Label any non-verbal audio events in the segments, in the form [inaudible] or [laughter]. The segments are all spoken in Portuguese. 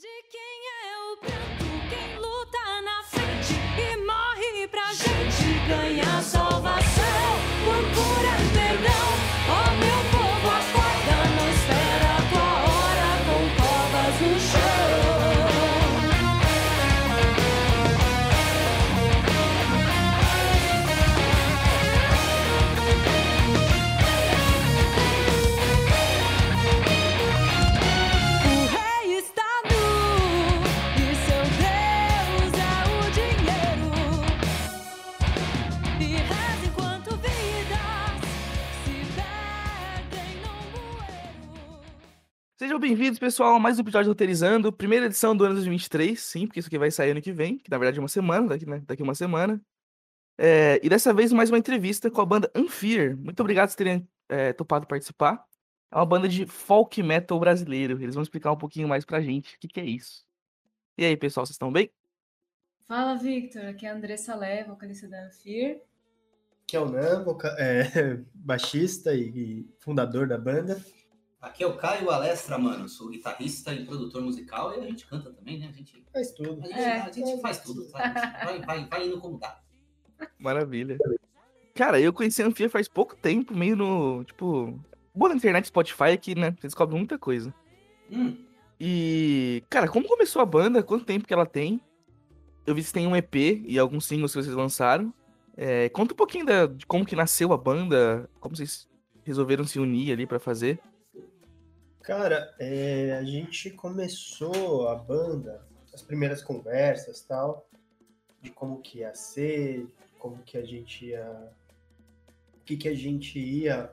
De quem Sejam bem-vindos, pessoal, a mais um episódio de Roteirizando, primeira edição do ano 2023, sim, porque isso aqui vai sair ano que vem, que na verdade é uma semana, daqui, né, daqui uma semana. É, e dessa vez mais uma entrevista com a banda Unfear. Muito obrigado por terem é, topado participar. É uma banda de folk metal brasileiro. Eles vão explicar um pouquinho mais pra gente o que, que é isso. E aí, pessoal, vocês estão bem? Fala, Victor. Aqui é a Andressa Lé, vocalista da Anfir. que é o Nan, voca- é, [laughs] baixista e, e fundador da banda. Aqui é o Caio Alestra, mano. Sou guitarrista e produtor musical e a gente canta também, né? A gente, Faz tudo. a gente, É. a gente faz tudo, sabe? Vai, vai, vai indo como dá. Maravilha. Cara, eu conheci a Anfia faz pouco tempo, meio no. Tipo. Boa na internet, Spotify aqui, né? Você descobre muita coisa. Hum, E, cara, como começou a banda? Quanto tempo que ela tem? Eu vi que tem um EP e alguns singles que vocês lançaram. É, conta um pouquinho da- de como que nasceu a banda, como vocês resolveram se unir ali pra fazer. Cara, é, a gente começou a banda, as primeiras conversas tal, de como que ia ser, como que a gente ia. O que, que a gente ia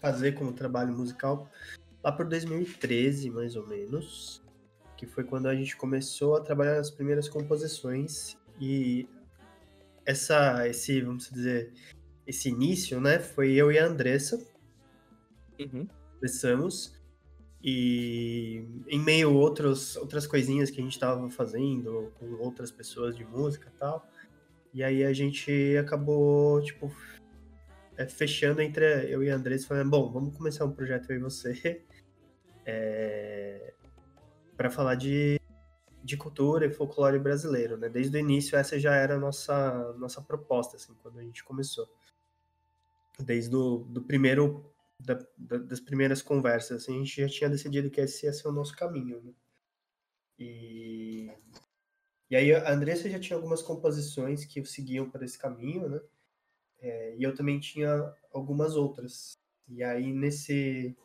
fazer como trabalho musical lá por 2013, mais ou menos. Que foi quando a gente começou a trabalhar nas primeiras composições. E essa, esse, vamos dizer, esse início, né, foi eu e a Andressa. Uhum. começamos e em meio a outros, outras coisinhas que a gente estava fazendo com outras pessoas de música e tal. E aí a gente acabou, tipo, é, fechando entre eu e a Andressa, falando, bom, vamos começar um projeto eu e você [laughs] é, para falar de, de cultura e folclore brasileiro, né? Desde o início essa já era a nossa, nossa proposta, assim, quando a gente começou. Desde o do primeiro da- da- das primeiras conversas, assim, a gente já tinha decidido que esse ia ser o nosso caminho, né? E, e aí a Andressa já tinha algumas composições que seguiam por esse caminho, né? É, e eu também tinha algumas outras. E aí nesse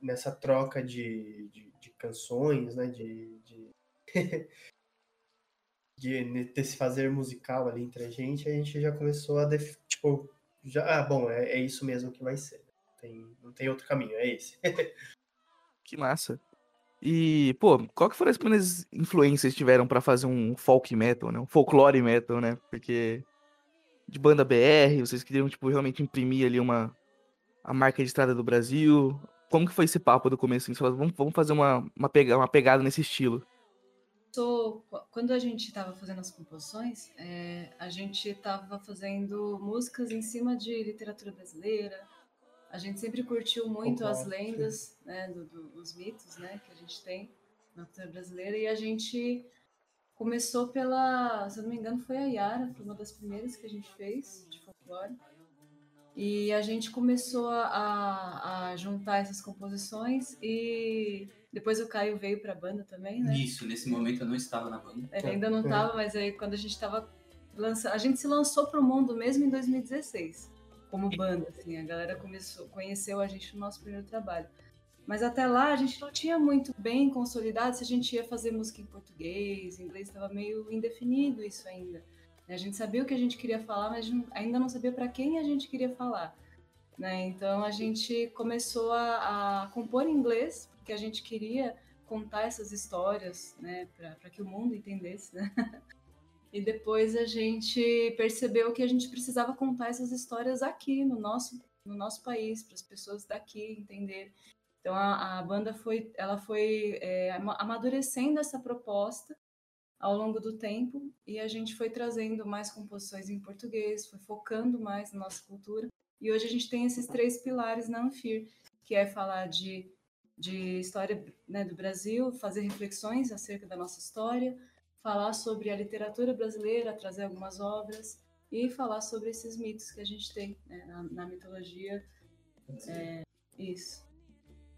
nessa troca de, de, de canções, né? De, de, [laughs] de desse fazer musical ali entre a gente, a gente já começou a def- tipo já, ah, bom, é, é isso mesmo que vai ser. Tem, não tem outro caminho, é esse. [laughs] Que massa. E, pô, qual que foram as primeiras influências que tiveram pra fazer um folk metal, né? Um folclore metal, né? Porque de banda BR, vocês queriam, tipo, realmente imprimir ali uma a marca de estrada do Brasil. Como que foi esse papo do começo? Assim, Você falou, vamos, vamos fazer uma, uma, pega, uma pegada nesse estilo. Quando a gente estava fazendo as composições, é, a gente estava fazendo músicas em cima de literatura brasileira. A gente sempre curtiu muito as lendas, né, do- do- dos mitos, né, que a gente tem na cultura brasileira. E a gente começou pela, se eu não me engano, foi a Yara, foi uma das primeiras que a gente fez de folclore. E a gente começou a, a- juntar essas composições e depois o Caio veio para a banda também, né? Isso, nesse momento eu não estava na banda. Ele ainda não É. estava, mas aí quando a gente estava lançando, a gente se lançou para o mundo mesmo em 2016, como banda, assim, a galera começou, conheceu a gente no nosso primeiro trabalho. Mas até lá a gente não tinha muito bem consolidado se a gente ia fazer música em português, inglês estava meio indefinido isso ainda. né? A gente sabia o que a gente queria falar, mas ainda não sabia para quem a gente queria falar. Né? Então a gente começou a, a compor em inglês, porque a gente queria contar essas histórias, né, para que o mundo entendesse, né? [laughs] E depois a gente percebeu que a gente precisava contar essas histórias aqui no nosso no nosso país para as pessoas daqui entenderem. Então a, a banda foi, ela foi é, ama- amadurecendo essa proposta ao longo do tempo e a gente foi trazendo mais composições em português, foi focando mais na nossa cultura. E hoje a gente tem esses três pilares na Anfir, que é falar de de história né, do Brasil, fazer reflexões acerca da nossa história, falar sobre a literatura brasileira, trazer algumas obras e falar sobre esses mitos que a gente tem né, na, na mitologia. É, isso.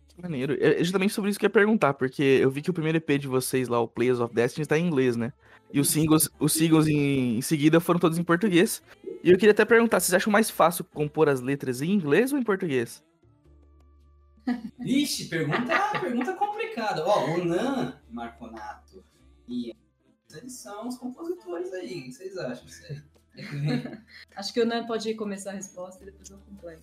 Que maneiro. É justamente sobre isso que eu ia perguntar, porque eu vi que o primeiro EP de vocês lá, o Players of Destiny, tá em inglês, né? E os singles, os singles em, em seguida foram todos em português. E eu queria até perguntar, vocês acham mais fácil compor as letras em inglês ou em português? [laughs] Vixe, pergunta, pergunta complicada. Ó, o Nan Marconato e eles são os compositores aí. O que vocês acham disso aí? [laughs] Acho que o Nan pode começar a resposta e depois eu completo.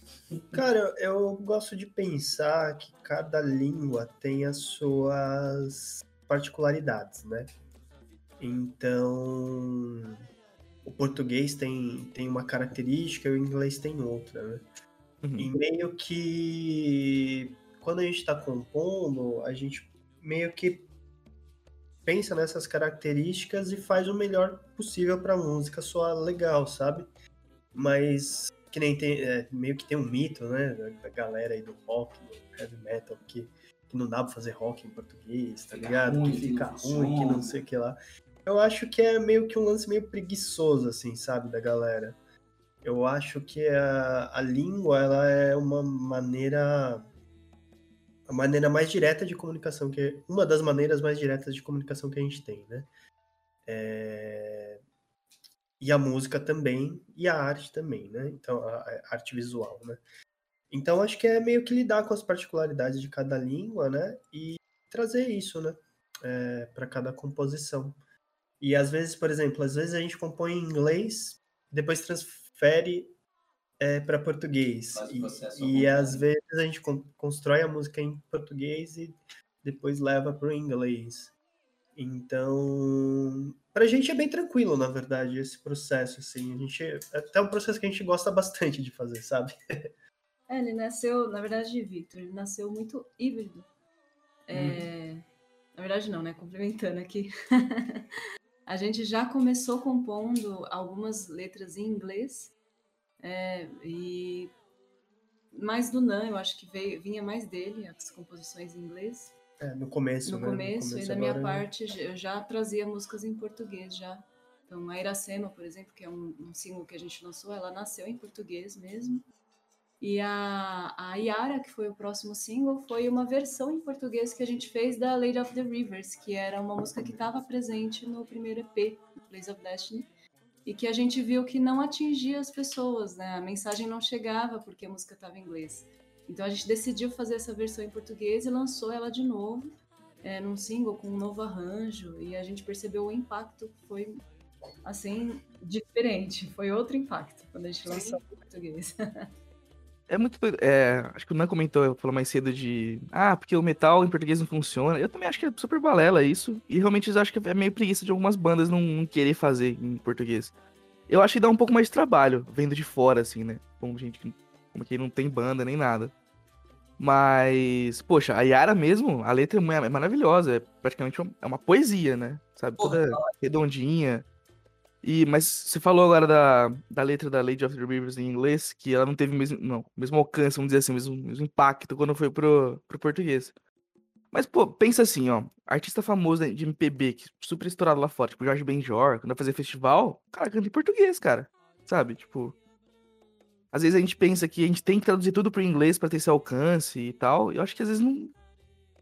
Cara, eu gosto de pensar que cada língua tem as suas particularidades, né? Então, o português tem, tem uma característica e o inglês tem outra, né? Uhum. E meio que quando a gente está compondo, a gente meio que pensa nessas características e faz o melhor possível para a música soar legal, sabe? Mas que nem tem, é, meio que tem um mito, né, da, galera aí do rock, do heavy metal, que, que não dá pra fazer rock em português, tá Fica ligado? ruim, que fica ruim, que não sei o que lá. Eu acho que é meio que um lance meio preguiçoso, assim, sabe, da galera. Eu acho que a, a língua, ela é uma maneira a maneira mais direta de comunicação que uma das maneiras mais diretas de comunicação que a gente tem, né? É, E a música também e a arte também, né? Então a arte visual, né? Então acho que é meio que lidar com as particularidades de cada língua, né? E trazer isso, né? para cada composição. E às vezes, por exemplo, às vezes a gente compõe em inglês, depois transfere para português. E, ao e às vezes a gente con- constrói a música em português e depois leva para o inglês. Então, pra gente é bem tranquilo, na verdade, esse processo, assim. A gente, é até um processo que a gente gosta bastante de fazer, sabe? [laughs] É, ele nasceu, na verdade, Victor, ele nasceu muito híbrido. É, Na verdade, não, né? Complementando aqui. [laughs] a gente já começou compondo algumas letras em inglês. É, e mais do Nan, eu acho que veio, vinha mais dele, as composições em inglês. É, no começo, No né? começo, e da minha parte, eu já trazia músicas em português já. Então, a Iracema, por exemplo, que é um, um single que a gente lançou, ela nasceu em português mesmo. E a, a Yara, que foi o próximo single, foi uma versão em português que a gente fez da Lady of the Rivers, que era uma música que estava presente no primeiro EP, Place of Destiny, e que a gente viu que não atingia as pessoas, né? A mensagem não chegava porque a música estava em inglês. Então a gente decidiu fazer essa versão em português e lançou ela de novo, é, num single com um novo arranjo, e a gente percebeu o impacto foi assim diferente, foi outro impacto quando a gente lançou em português. [laughs] É muito doido. É, acho que o Nan comentou, falou mais cedo de. Ah, porque o metal em português não funciona. Eu também acho que é super balela isso. E realmente eu acho que é meio preguiça de algumas bandas não, não querer fazer em português. Eu acho que dá um pouco mais de trabalho, vendo de fora, assim, né? Como gente que- como quem não tem banda nem nada. Mas, poxa, a Yara mesmo, a letra é ma- é maravilhosa. É praticamente uma, é uma poesia, né? Sabe? Porra, Toda redondinha. E, mas você falou agora da, da letra da Lady of the Rivers em inglês, que ela não teve o mesmo, não, mesmo alcance, vamos dizer assim, o mesmo, mesmo impacto quando foi pro, pro português. Mas, pô, pensa assim, ó, artista famoso de MPB, que super estourado lá fora, tipo Jorge Benjor, quando vai fazer festival, cara canta em português, cara, sabe? Tipo, às vezes a gente pensa que a gente tem que traduzir tudo pro inglês pra ter esse alcance e tal, e eu acho que às vezes não,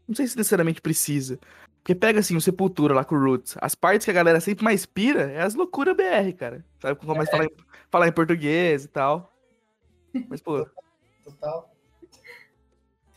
não sei se necessariamente precisa. Porque pega assim o Sepultura lá com o Roots. As partes que a galera sempre mais pira é as loucuras BR, cara. Sabe? Quando começa a falar em, falar em português e tal. Mas, pô, Total.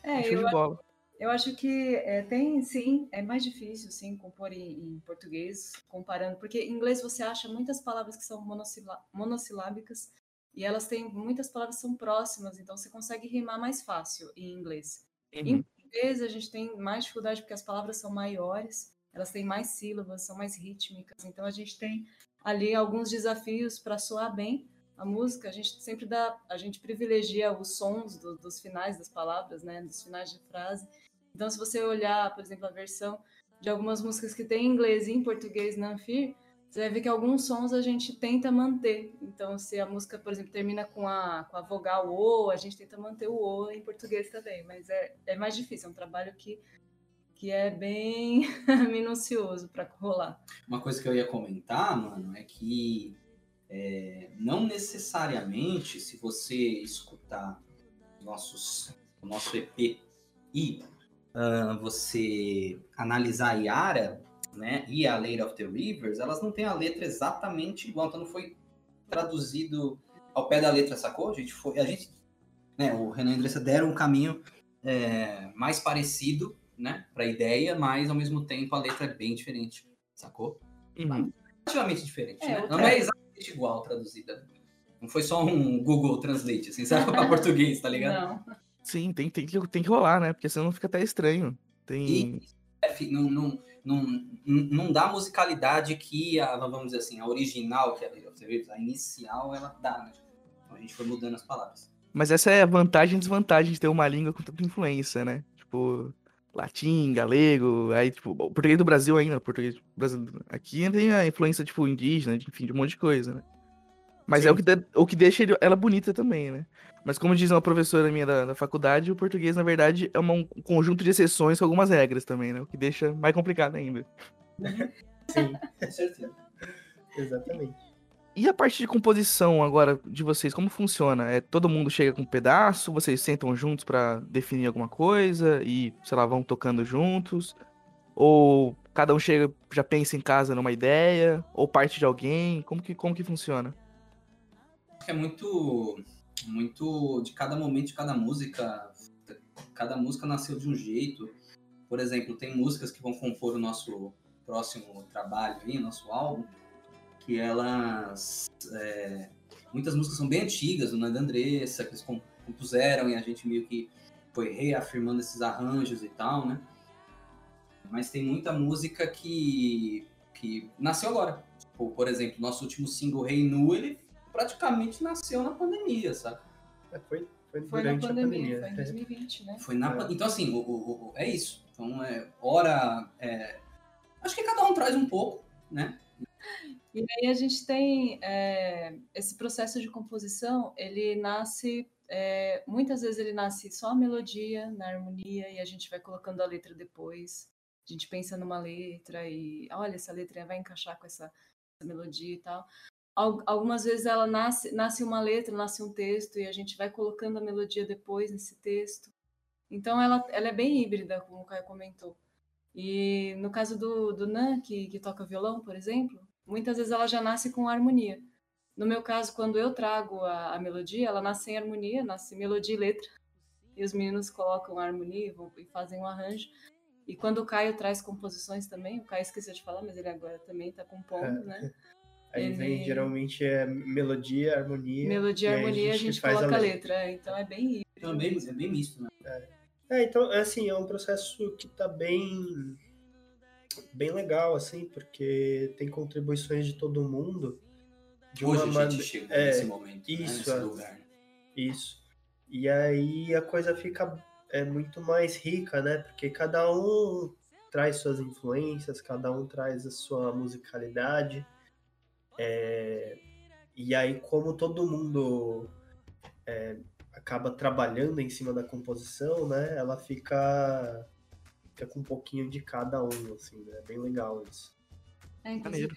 É, show eu, de bola. eu acho que é, tem, sim, é mais difícil, sim, compor em, em português, comparando, porque em inglês você acha muitas palavras que são monossila- monossilábicas e elas têm, muitas palavras são próximas, então você consegue rimar mais fácil em inglês. Uhum. Português a gente tem mais dificuldade porque as palavras são maiores, elas têm mais sílabas, são mais rítmicas, então a gente tem ali alguns desafios para soar bem a música. A gente sempre dá, a gente privilegia os sons do- dos finais das palavras, né, dos finais de frase. Então, se você olhar, por exemplo, a versão de algumas músicas que tem em inglês e em português na Anfir, você vai ver que alguns sons a gente tenta manter. Então, se a música, por exemplo, termina com a, com a vogal O, a gente tenta manter o O em português também. Mas é, é mais difícil, é um trabalho que, que é bem [laughs] minucioso para rolar. Uma coisa que eu ia comentar, mano, é que é, não necessariamente se você escutar nossos, o nosso EP e ah, você analisar a Yara, né, e a Lady of the Rivers, elas não têm a letra exatamente igual, então não foi traduzido ao pé da letra, sacou? A gente foi, a gente, né, o Renan e a Andressa deram um caminho é, mais parecido, né, para a ideia, mas ao mesmo tempo a letra é bem diferente, sacou? Uhum. Relativamente diferente, É, né? Não é exatamente igual traduzida. Não foi só um Google Translate, assim, sabe? Para [laughs] português, tá ligado? Não. Sim, tem, tem, que, tem que rolar, né? Porque senão fica até estranho. Tem. E é, não, não, não, não dá musicalidade que a, vamos dizer assim, a original, que é a a inicial, ela dá, né? Então a gente foi mudando as palavras. Mas essa é a vantagem e desvantagem de ter uma língua com tanta influência, né? Tipo, latim, galego, aí, tipo, o português do Brasil ainda, o português brasileiro. Aqui tem a influência, tipo, indígena, enfim, de um monte de coisa, né? Mas é Sim. o que, dá- o que deixa ela bonita também, né? Mas como diz uma professora minha da, da faculdade, o português, na verdade, é uma- um conjunto de exceções com algumas regras também, né? O que deixa mais complicado ainda. [laughs] Sim, Com certeza. exatamente. E a parte de composição agora de vocês, como funciona? É todo mundo chega com um pedaço, vocês sentam juntos pra definir alguma coisa e, sei lá, vão tocando juntos? Ou cada um chega, já pensa em casa numa ideia, ou parte de alguém? Como que, como que funciona? Que é muito, muito de cada momento, de cada música. Cada música nasceu de um jeito. Por exemplo, tem músicas que vão compor o nosso próximo trabalho aí, nosso álbum, que elas. é, muitas músicas são bem antigas, do Nanda Andressa, que eles com- compuseram e a gente meio que foi reafirmando esses arranjos e tal, né? Mas tem muita música que, que nasceu agora. Tipo, por exemplo, nosso último single, Rei Nu, ele praticamente nasceu na pandemia, sabe? É, Foi, foi, Foi na pandemia, a foi em pandemia. 2020, né? Foi na É. Então, assim, o, o- o- é isso. Então, é, hora. é, acho que cada um traz um pouco, né? E aí a gente tem é, esse processo de composição, ele nasce, é, muitas vezes ele nasce só a melodia, na harmonia, e a gente vai colocando a letra depois. A gente pensa numa letra e, olha, essa letra vai encaixar com essa, essa melodia e tal. Al- Algumas vezes ela nasce, nasce uma letra, nasce um texto, e a gente vai colocando a melodia depois nesse texto. Então ela, ela é bem híbrida, como o Caio comentou. E no caso do, do Nan, que, que toca violão, por exemplo, muitas vezes ela já nasce com harmonia. No meu caso, quando eu trago a, a melodia, ela nasce em harmonia, nasce melodia e letra. E os meninos colocam a harmonia e e fazem um arranjo. E quando o Caio traz composições também, o Caio esqueceu de falar, mas ele agora também está compondo, né? Aí vem, Ele- geralmente, é melodia, harmonia. Melodia e harmonia, a gente, faz coloca a letra. é, Então é bem híbrido. Então, é bem, é bem misto, né? É, então, é assim, é um processo que tá bem bem legal, assim, porque tem contribuições de todo mundo. De Hoje uma a gente chega é, nesse momento, né? isso, nesse é. lugar. né? Isso. E aí a coisa fica é, muito mais rica, né? Porque cada um traz suas influências, cada um traz a sua musicalidade. É, e aí, como todo mundo é, acaba trabalhando em cima da composição, né? Ela fica, fica com um pouquinho de cada um, assim, né? É bem legal isso. É, inclusive,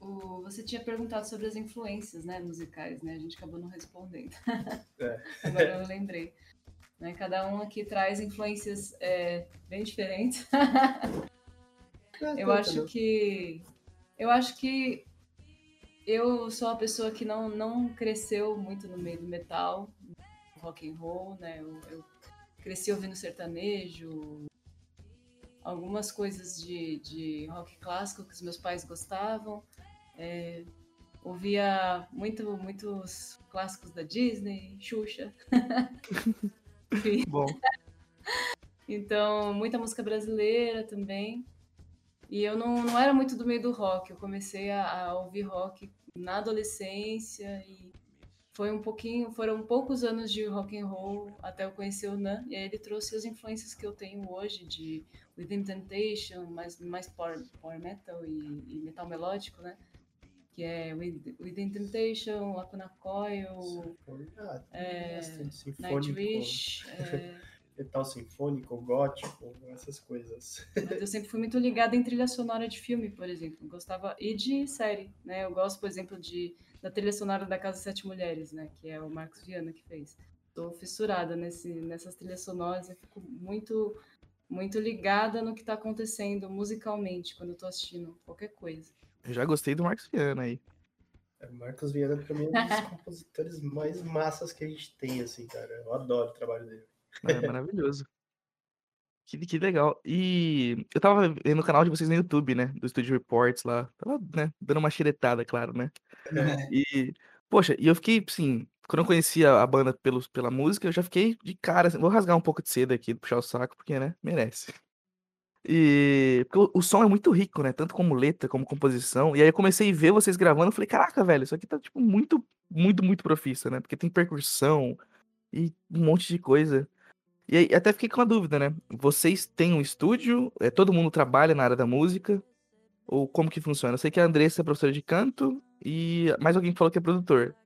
o- você tinha perguntado sobre as influências né, musicais, né? A gente acabou não respondendo. É. [laughs] Agora eu lembrei. Né, cada um aqui traz influências é, bem diferentes. [laughs] Eu acho que eu acho que eu sou uma pessoa que não, não cresceu muito no meio do metal, rock and roll, né? Eu, eu cresci ouvindo sertanejo, algumas coisas de, de rock clássico que os meus pais gostavam. É, ouvia muito, muitos clássicos da Disney, Xuxa. Bom, [laughs] Então, muita música brasileira também. E eu não, não era muito do meio do rock. Eu comecei a, a ouvir rock na adolescência e foi um pouquinho, foram poucos anos de rock and roll até eu conhecer o Nan. E aí ele trouxe as influências que eu tenho hoje de Within Temptation, mais, mais power, power metal e, e metal melódico, né? que é With- Within Temptation, Lacuna Coil, Ah, É, sinfônico, Nightwish. é, metal sinfônico, gótico, essas coisas. mas eu sempre fui muito ligada em trilha sonora de filme, por exemplo. Gostava e de série, né? Eu gosto, por exemplo, de da trilha sonora da Casa Sete Mulheres, né? Que é o Marcos Viana que fez. Tô fissurada nesse, nessas trilhas sonoras. Eu fico muito muito ligada no que tá acontecendo musicalmente quando eu tô assistindo qualquer coisa. Eu já gostei do Marcos Viana aí. É, Marcos Viana, pra mim, é um dos [laughs] compositores mais massas que a gente tem, assim, cara. Eu adoro o trabalho dele. É maravilhoso. Que, que legal. E eu tava vendo o canal de vocês no YouTube, né? Do Studio Reports lá. Tava, né? Dando uma xeretada, claro, né? E, poxa, e eu fiquei, assim, quando eu conhecia a banda pelos, pela música, eu já fiquei de cara, assim, vou rasgar um pouco de seda aqui, puxar o saco, porque, né? Merece. E porque o, som é muito rico, né? Tanto como letra, como composição. E aí eu comecei a ver vocês gravando, falei, caraca, velho, isso aqui tá, tipo, muito, muito, muito profissa, né? Porque tem percussão e um monte de coisa. E aí até fiquei com uma dúvida, né? Vocês têm um estúdio? É, todo mundo trabalha na área da música? Ou como que funciona? Eu sei que a Andressa é professora de canto e mais alguém falou que é produtor.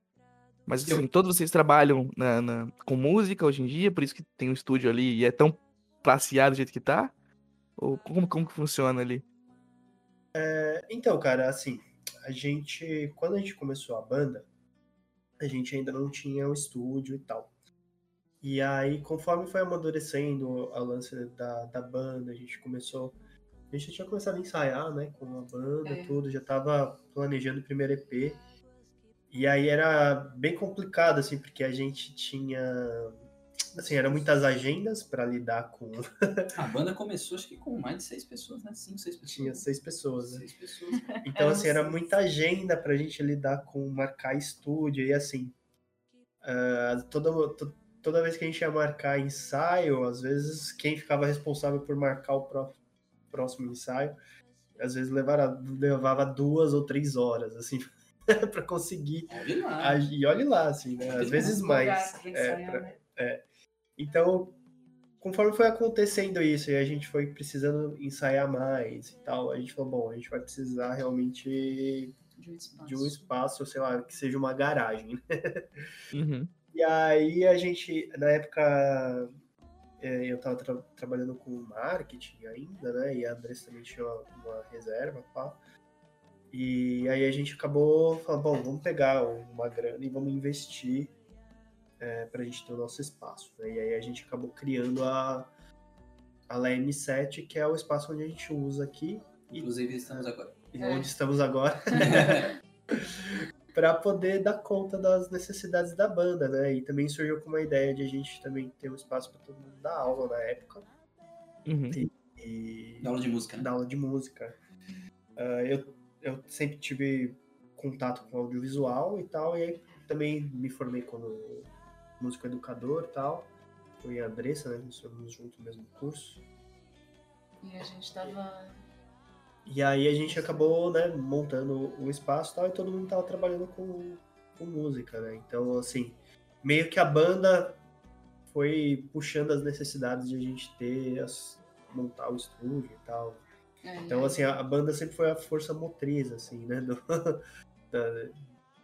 Mas Eu- assim, todos vocês trabalham na, na- com música hoje em dia, por isso que tem um estúdio ali e é tão claseado do jeito que tá? Ou como, como que funciona ali? É, Então, cara, assim, a gente, quando a gente começou a banda, a gente ainda não tinha um estúdio e tal. E aí, conforme foi amadurecendo o lance da, da banda, a gente começou. A gente já tinha começado a ensaiar, né, com a banda, É. tudo, já tava planejando o primeiro EP. E aí era bem complicado, assim, porque a gente tinha. Assim, eram muitas agendas para lidar com. A banda começou, acho que com mais de seis pessoas, né? Cinco, seis pessoas. Tinha seis pessoas, né? Seis pessoas. [laughs] Então, assim, era muita agenda pra gente lidar com marcar estúdio e assim. ah, toda, to- toda vez que a gente ia marcar ensaio, às vezes quem ficava responsável por marcar o pró- próximo ensaio, às vezes levava, levava duas ou três horas, assim, [laughs] pra conseguir. Olha lá. ag- E olhe lá, assim, né? Às vezes mais. Pra É, pra- né? então, conforme foi acontecendo isso e a gente foi precisando ensaiar mais e tal, a gente falou, bom, a gente vai precisar realmente De um espaço. de um espaço, sei lá, que seja uma garagem. Uhum. E aí a gente, na época, é, eu tava tra- trabalhando com marketing ainda, né? E a Andressa também tinha uma, uma reserva, pá. E aí a gente acabou falando, bom, vamos pegar uma grana e vamos investir é, pra gente ter o nosso espaço. Né? E aí a gente acabou criando a, a LM7, que é o espaço onde a gente usa aqui e Inclusive, estamos agora. e É. onde estamos agora. [laughs] [laughs] para poder dar conta das necessidades da banda, né? E também surgiu com uma ideia de a gente também ter um espaço para todo mundo dar aula na época Uhum. e Aula de música, né? dar aula de música. Ah, eu, eu sempre tive contato com audiovisual e tal, e aí também me formei como músico educador e tal. Eu e a Andressa, né? Nós estamos juntos no mesmo curso. E a gente tava. E aí a gente acabou, né, montando o espaço e tal, e todo mundo tava trabalhando com, com música, né? Então, assim, meio que a banda foi puxando as necessidades de a gente ter, as, montar o estúdio e tal. é, Então, assim, a, a banda sempre foi a força motriz, assim, né, do- [laughs] da-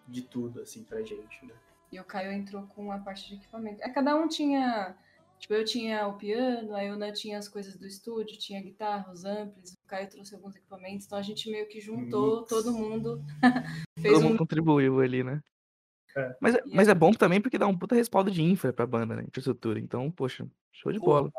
de tudo, assim, pra gente, né? E o Caio entrou com a parte de equipamento. É, cada um tinha. Tipo, eu tinha o piano, a Euna tinha as coisas do estúdio, tinha guitarra, os amplis, Caio trouxe alguns equipamentos, então a gente meio que juntou Mix. todo mundo. [laughs] fez Todo um mundo contribuiu ali, né? É. Mas, é- E mas é bom também porque dá um puta respaldo de infra pra banda, né? Infraestrutura. Então, poxa, show de Pô, bola.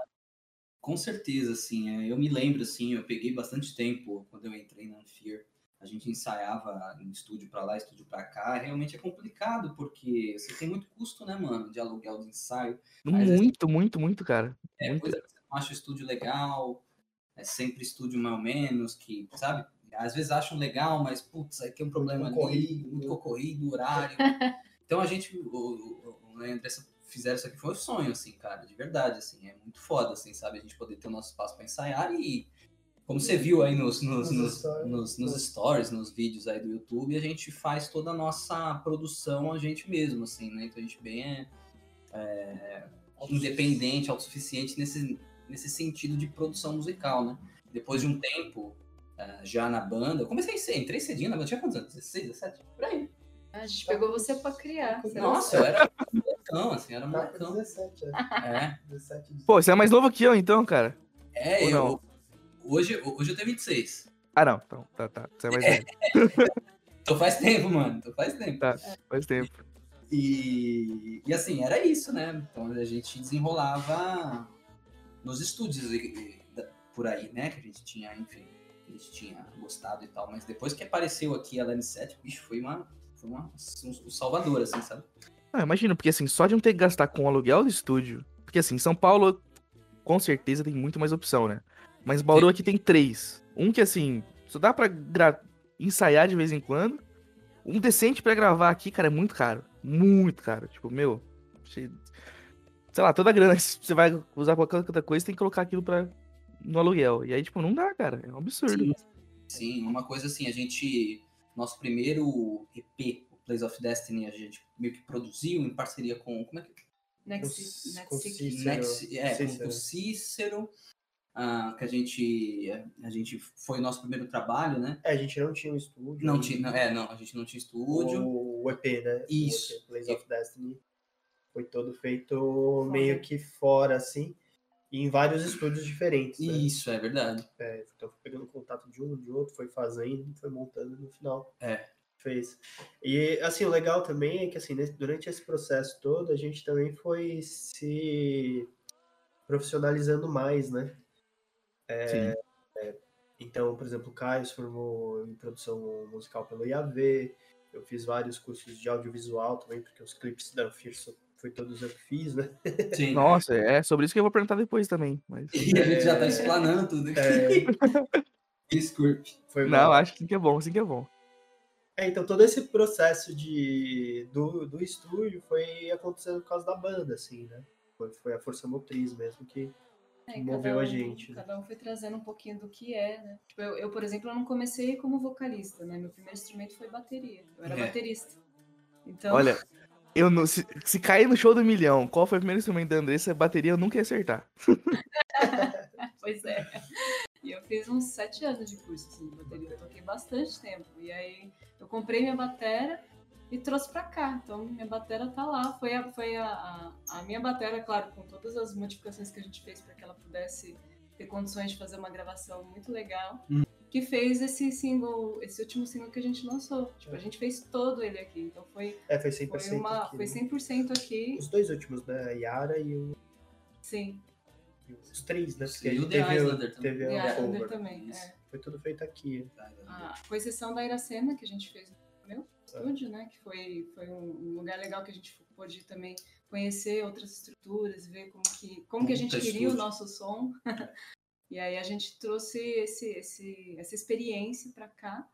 Com certeza, assim, é, eu me lembro, assim, eu peguei bastante tempo quando eu entrei na Anfir. A gente ensaiava em estúdio pra lá, estúdio pra cá. Realmente é complicado, porque você tem muito custo, né, mano, de aluguel de ensaio. Muito, muito, muito, cara. É, Muito. coisa que você não acha o estúdio legal, é sempre estúdio mais ou menos, que, sabe? Às vezes acham legal, mas, putz, aqui é um problema ali, concorrido. muito concorrido, horário. [laughs] então a gente, o, o, o Andressa fizeram isso aqui, foi um sonho, assim, cara, de verdade, assim, é muito foda, assim, sabe? A gente poder ter o nosso espaço pra ensaiar e, como você viu aí nos, nos, Nos nos, nos stories, nos vídeos aí do YouTube, a gente faz toda a nossa produção a gente mesmo, assim, né? Então a gente bem é, é, independente, autossuficiente nesse, nesse sentido de produção musical, né? Depois de um tempo, ah, já na banda. Eu comecei entrei cedinho na banda. Tinha quantos anos? 16, 17? Por aí. A gente pegou você pra criar. Nossa, eu era molecão, assim, era Tá molecão. 17, é. É, 17, 18. Pô, você é mais novo que eu, então, cara? é Ou eu. não? Hoje, hoje eu tenho 26. Ah, não. Então, tá, tá. Você é mais velho. [laughs] Então faz tempo, mano. Então faz tempo. Tá, faz tempo. E, e assim, era isso, né? Então a gente desenrolava nos estúdios por aí, né? Que a gente tinha, enfim, a gente tinha gostado e tal. Mas depois que apareceu aqui a Lane 7, bicho, foi uma. Foi uma, um, um salvador, assim, sabe? Ah, imagina, porque assim, só de não ter que gastar com o aluguel do estúdio. Porque assim, São Paulo, com certeza, tem muito mais opção, né? Mas Bauru aqui tem três. Um que assim, só dá pra gra- ensaiar de vez em quando. Um decente pra gravar aqui, cara, é muito caro. Muito caro. Tipo, meu. che- Sei lá, toda a grana que você vai usar pra qualquer outra coisa, tem que colocar aquilo pra... no aluguel. E aí, tipo, não dá, cara. É um absurdo. Sim, sim, uma coisa assim, a gente. Nosso primeiro EP, o Place of Destiny, a gente meio que produziu em parceria com. Como é que Next, Com next Cícero. Next, é, com Cícero. o Cícero, ah, que a gente, a gente foi o nosso primeiro trabalho, né? É, a gente não tinha um estúdio. Não e tinha, não, é, não, a gente não tinha estúdio. O, o EP, né? Isso. O EP, Blaze of Destiny. Foi todo feito meio que fora, assim. E em vários estúdios diferentes. Né? Isso, é verdade. É, então foi pegando contato de um, de outro, foi fazendo, foi montando no final. É. Fez. E assim, o legal também é que assim, nesse- durante esse processo todo, a gente também foi se profissionalizando mais, né? Sim. Então, por exemplo, o Caio se formou em produção musical pelo IAV, eu fiz vários cursos de audiovisual também, porque os clipes da Fierce foi todos eu que fiz, né? Sim. [laughs] Nossa, é sobre isso que eu vou perguntar depois também. Mas... E a gente já tá explanando tudo aqui. É, [laughs] Desculpe. foi Não, mal. acho que sim que é bom, sim que é bom. É, então todo esse processo de, do, do estúdio foi acontecendo por causa da banda, assim, né? Foi, foi a força motriz mesmo que. É, moveu cada a um- gente, né? Cada um foi trazendo um pouquinho do que é, né? Tipo, eu, eu, por exemplo, eu não comecei como vocalista, né? Meu primeiro instrumento foi bateria. Eu era É. baterista. Então, Olha, eu não, se, se cair no show do milhão, qual foi o primeiro instrumento da Andressa? Bateria eu nunca ia acertar. [laughs] pois é. E eu fiz uns sete anos de curso assim, de bateria. Eu toquei bastante tempo. E aí eu comprei minha batera e trouxe pra cá. Então minha batera tá lá. Foi a, foi a, a, a minha batera, claro, com todas as modificações que a gente fez para que ela pudesse ter condições de fazer uma gravação muito legal. Hum. Que fez esse single, esse último single que a gente lançou. Tipo, a gente fez todo ele aqui. Então foi, É, foi 100% foi, uma, aqui, foi né? 100% aqui. Os dois últimos, né? A Yara e, o, Sim. e os três, né? Porque E o aí The teve, o- Islander também. teve E cover. Under também. É. Foi tudo feito aqui. Ah, com exceção da Iracema, que a gente fez no meu É. estúdio, né? Que foi, foi um lugar legal que a gente pôde também conhecer outras estruturas, ver como que, como que a gente Puta queria o estúdio. nosso som. [laughs] e aí a gente trouxe esse, esse, essa experiência para cá.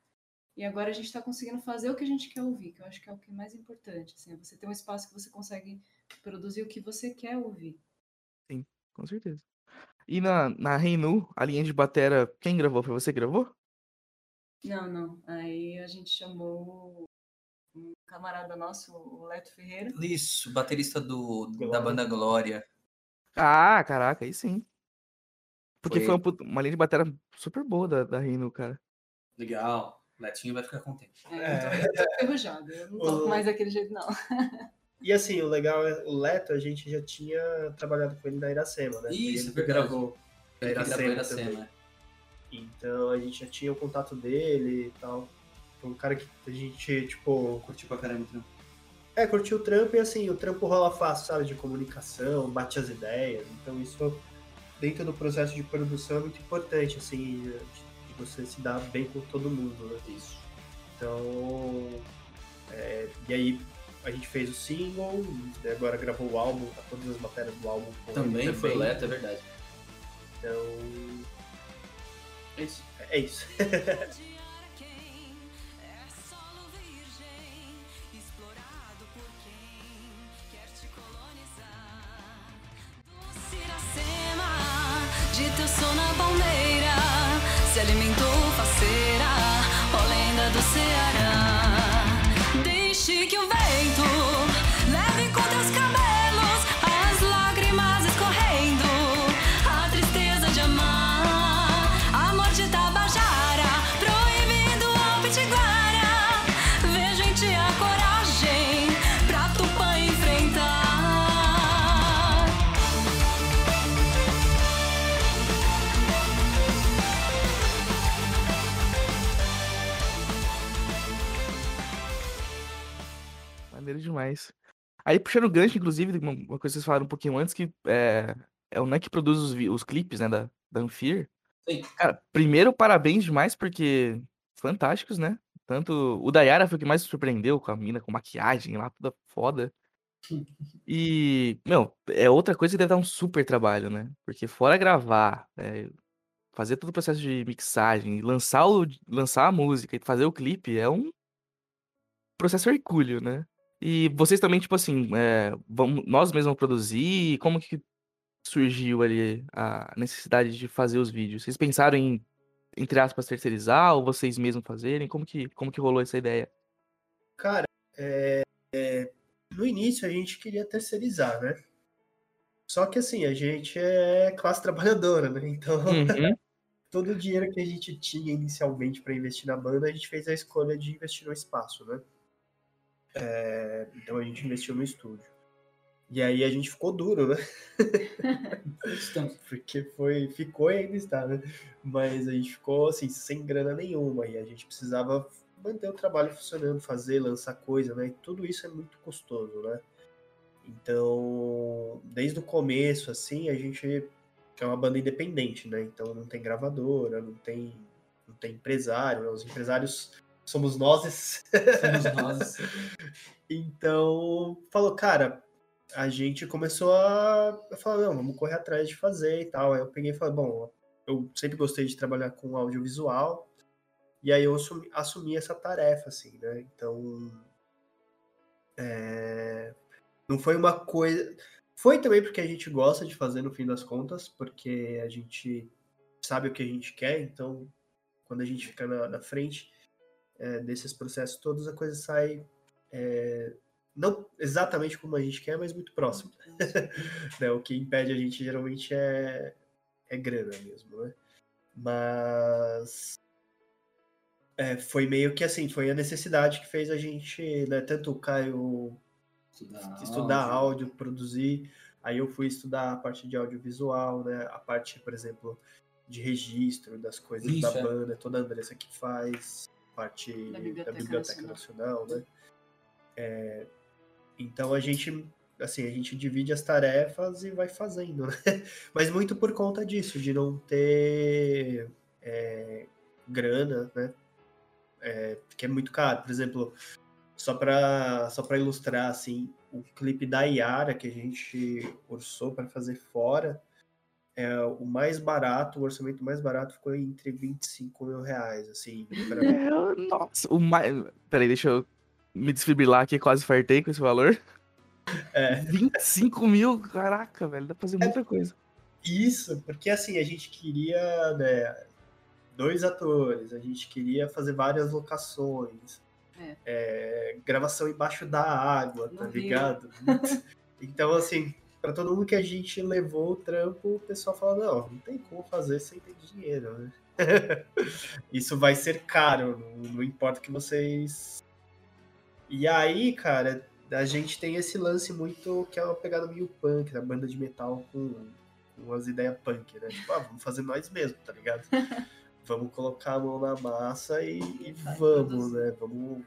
E agora a gente está conseguindo fazer o que a gente quer ouvir, que eu acho que é o que é mais importante. Assim, é você ter um espaço que você consegue produzir o que você quer ouvir. Com certeza. E na, na Reinu, a linha de batera, quem gravou? Foi você que gravou? Não, não. Aí a gente chamou um camarada nosso, o Leto Ferreira. Isso, baterista do, da banda Glória. Ah, caraca, aí sim. Porque Foi foi, uma, uma linha de batera super boa da, da Reinu, cara. Legal. Letinho vai ficar contente. É, É. Eu, tô, eu tô enferrujada, eu não toco O- mais daquele jeito, não. [laughs] E assim, o legal é o Leto, a gente já tinha trabalhado com ele na Iracema, né? Isso, ele gravou Ele gravou Iracema Iracema, também. né? Então a gente já tinha o contato dele e tal. Foi um cara que a gente, tipo, Curti pra caramba. então. é, curtiu o trampo e assim, o trampo rola fácil, sabe? De comunicação, bate as ideias. Então isso, dentro do processo de produção, é muito importante, assim, de, de você se dar bem com todo mundo, né? Isso. Então, é, e aí a gente fez o single, e agora gravou o álbum, tá todas as matérias do álbum ele Também foi Leto, é verdade. Então, É isso. é isso. [laughs] [laughs] Demais. Aí, puxando o gancho, inclusive, uma coisa que vocês falaram um pouquinho antes, que é, é o Neck que produz os, os clipes, né, da, da Anfir. Sim. Cara, primeiro, parabéns demais, porque fantásticos, né? Tanto o da Yara foi o que mais surpreendeu com a mina, com maquiagem lá, toda foda. E, meu, é outra coisa que deve dar um super trabalho, né? Porque fora gravar, é, fazer todo o processo de mixagem, lançar, o, lançar a música e fazer o clipe é um processo hercúleo, né? E vocês também, tipo assim, é, vamos, nós mesmos produzir, como que surgiu ali a necessidade de fazer os vídeos? Vocês pensaram em, entre aspas, terceirizar ou vocês mesmos fazerem? Como que, como que rolou essa ideia? Cara, é, é, no início a gente queria terceirizar, né? Só que assim, a gente é classe [laughs] trabalhadora, né? Então, Uhum. [laughs] todo o dinheiro que a gente tinha inicialmente para investir na banda, a gente fez a escolha de investir no espaço, né? É, então a gente investiu no estúdio. E aí a gente ficou duro, né? [laughs] Porque foi, ficou e ainda está, né? Mas a gente ficou assim, sem grana nenhuma, e a gente precisava manter o trabalho funcionando, fazer, lançar coisa, né? E tudo isso é muito custoso, né? Então, desde o começo, assim, a gente é uma banda independente, né? Então não tem gravadora, não tem, não tem empresário, né? os empresários somos nós. Somos nós. [laughs] Então, falou, cara, a gente começou a, falar, não, vamos correr atrás de fazer e tal. Aí eu peguei e falei, bom, eu sempre gostei de trabalhar com audiovisual, e aí eu assumi, assumi essa tarefa, assim, né? Então, é, não foi uma coisa... Foi também porque a gente gosta de fazer no fim das contas, porque a gente sabe o que a gente quer, então quando a gente fica na, na frente é, desses processos todos, a coisa sai é, não exatamente como a gente quer, mas muito próximo. [laughs] né? O que impede a gente geralmente é, é grana mesmo, né? Mas é, foi meio que assim, foi a necessidade que fez a gente, né, tanto o Caio Estudar, estudar áudio, produzir. Aí eu fui estudar a parte de audiovisual, né? A parte, por exemplo, de registro das coisas Isso, da é. banda, toda a Andressa que faz, parte Da da Biblioteca Biblioteca, Nacional. Nacional, né? É, então a gente, assim, a gente divide as tarefas e vai fazendo, né? [laughs] Mas muito por conta disso, de não ter é, grana, né? É, que é muito caro. Por exemplo, só para só ilustrar assim, o clipe da Yara que a gente orçou para fazer fora, é o mais barato, o orçamento mais barato ficou entre 25 mil reais, assim. pra- É, [laughs] nossa, o mais. Peraí, deixa eu me desfibrilar aqui, quase fartei com esse valor. É. 25 mil, caraca, velho, dá pra fazer muita coisa. Isso, porque assim, a gente queria, né, dois atores, a gente queria fazer várias locações, É. é, gravação embaixo da água, tá No rio. ligado? [laughs] então, assim, pra todo mundo que a gente levou o trampo, o pessoal fala, não, não tem como fazer sem ter dinheiro, né? [laughs] Isso vai ser caro, não, não importa que vocês... E aí, cara, a gente tem esse lance muito que é uma pegada meio punk, da banda de metal com, com umas ideias punk, né? Tipo, ah, vamos fazer nós mesmos, tá ligado? [laughs] vamos colocar a mão na massa e, e vamos, né? Vamos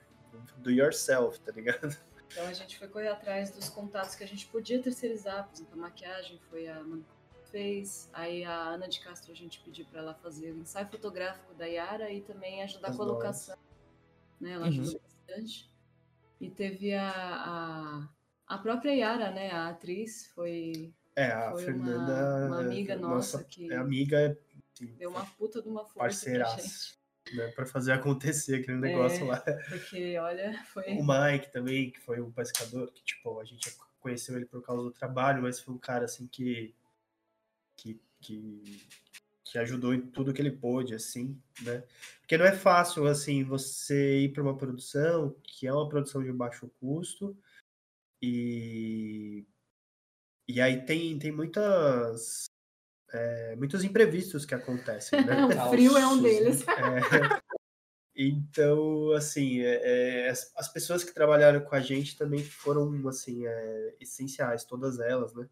do yourself, tá ligado? Então a gente foi correr atrás dos contatos que a gente podia terceirizar, por exemplo, a maquiagem foi a Manu que fez, aí a Ana de Castro a gente pediu para ela fazer o ensaio fotográfico da Yara e também ajudar As a locação, né? Ela Uhum. ajudou bastante. E teve a, a, a própria Yara, né? A atriz foi, É, a foi Fernanda. uma, uma amiga nossa, que é amiga, assim, deu uma puta de uma força parceiraça, né? Pra fazer acontecer aquele negócio É. lá. Porque, olha, [laughs] foi. O Mike também, que foi um pescador, que, tipo, a gente conheceu ele por causa do trabalho, mas foi um cara, assim, que. que, que, que ajudou em tudo que ele pôde, assim, né? Porque não é fácil, assim, você ir para uma produção que é uma produção de baixo custo e. E aí tem, tem muitas. É, muitos imprevistos que acontecem, né? [laughs] o frio é um Calços, né? deles. É, então, assim, é, é, as, as pessoas que trabalharam com a gente também foram, assim, é, essenciais, todas elas, né?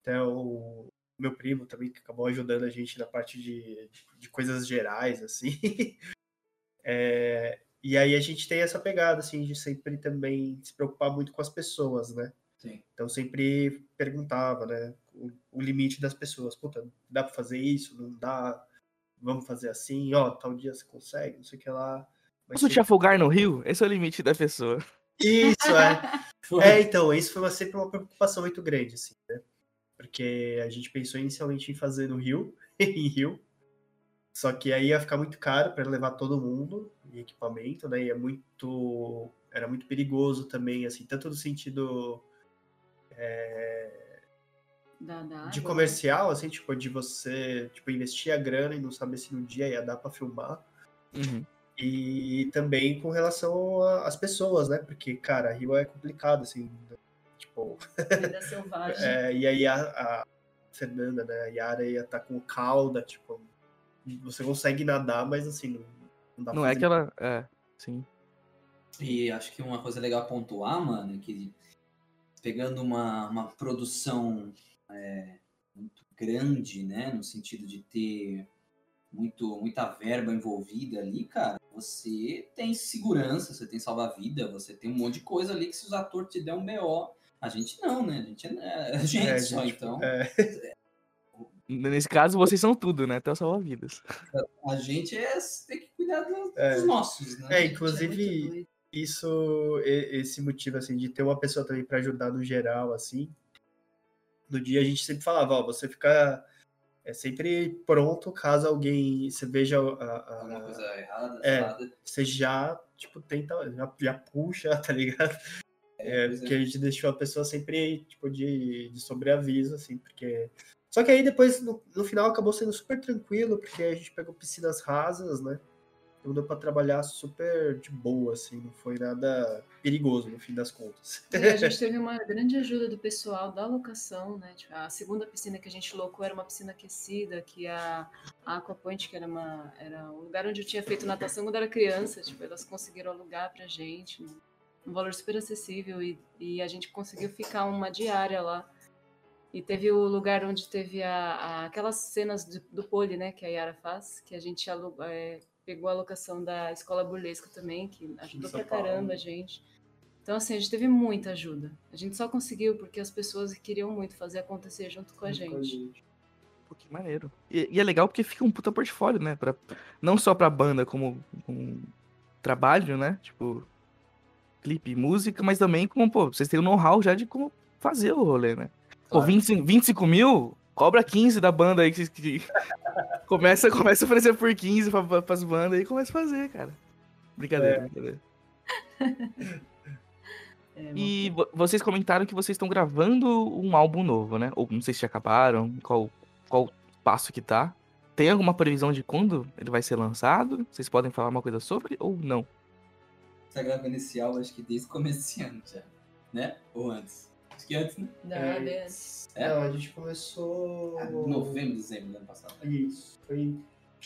Até o meu primo também, que acabou ajudando a gente na parte de, de coisas gerais, assim. [laughs] É, E aí a gente tem essa pegada, assim, de sempre também se preocupar muito com as pessoas, né? Sim. Então sempre perguntava, né? O, o limite das pessoas. Puta, dá pra fazer isso? Não dá? Vamos fazer assim? Ó, tal dia você consegue? Não sei o que lá. Mas Posso te afogar no rio? Esse é o limite da pessoa. Isso, é. [laughs] É, então, isso foi uma- sempre uma preocupação muito grande, assim, né? Porque a gente pensou inicialmente em fazer no Rio, [laughs] em Rio, só que aí ia ficar muito caro para levar todo mundo e equipamento, né? E é muito, era muito perigoso também, assim, tanto no sentido Da, da de né? comercial, assim, tipo, de você, tipo, investir a grana e não saber se no dia ia dar para filmar. Uhum. E também com relação às pessoas, né? Porque, cara, Rio é complicado, assim, tipo, Vida [laughs] selvagem. É, e aí a, a Fernanda, né, a Yara ia estar com cauda, tipo, você consegue nadar, mas assim, não, não dá pra Não é fazer que ela. É, sim. E acho que uma coisa legal a pontuar, mano, é que pegando uma, uma produção é, muito grande, né, no sentido de ter muito, muita verba envolvida ali, cara, você tem segurança, você tem salva-vida, você tem um monte de coisa ali que se os atores te der um BO, a gente não, né? A gente é, é a gente É, só, gente, então. é. Nesse caso, vocês são tudo, né? Até o salva-vidas. A gente é, tem que cuidar do- É. dos nossos, né? É, Gente, inclusive, isso, esse motivo, assim, de ter uma pessoa também pra ajudar no geral, assim, no dia a gente sempre falava, ó, você fica é sempre pronto caso alguém, você veja a- Alguma coisa errada, É. errada. você já, tipo, tenta, já, já puxa, [laughs] tá ligado? É, pois é. porque a gente deixou a pessoa sempre, tipo, de, de sobreaviso, assim, porque... Só que aí depois, no, no final, acabou sendo super tranquilo, porque a gente pegou piscinas rasas, né? Então deu pra trabalhar super de boa, assim, não foi nada perigoso, no fim das contas. E a gente [laughs] teve uma grande ajuda do pessoal da locação, né? Tipo, a segunda piscina que a gente locou era uma piscina aquecida, que a, a Aquapoint, que era, uma, era um lugar onde eu tinha feito natação quando era criança, tipo, elas conseguiram alugar pra gente, um, um valor super acessível, e, e a gente conseguiu ficar uma diária lá. E teve o lugar onde teve a, a- aquelas cenas do, do pole, né, que a Yara faz, que a gente alu- é, pegou a locação da Escola Burlesca também, que ajudou pra caramba Paulo. a gente. Então, assim, a gente teve muita ajuda. A gente só conseguiu porque as pessoas queriam muito fazer acontecer junto com a gente. Pô, que maneiro. E, e é legal porque fica um puta portfólio, né? Pra, não só pra banda como um trabalho, né? Tipo, clipe música, mas também como, pô, vocês têm o know-how já de como fazer o rolê, né? Pô, Claro. 25, 25 mil, cobra 15 da banda aí que, vocês- que [laughs] começa, começa a oferecer por 15 pra, pra, pras bandas aí começa a fazer, cara. Brincadeira, brincadeira. [laughs] É, E vo- vocês comentaram que vocês estão gravando um álbum novo, né? Ou não sei se acabaram, qual, qual passo que tá. Tem alguma previsão de quando ele vai ser lançado? Vocês podem falar uma coisa sobre ou não? Tá gravando esse álbum, acho que desde o começo desse ano já. Né? Ou antes? Acho que antes, né? da É, ABS. É? Não, a gente começou... Ah, Novembro, dezembro do ano passado. Isso, foi,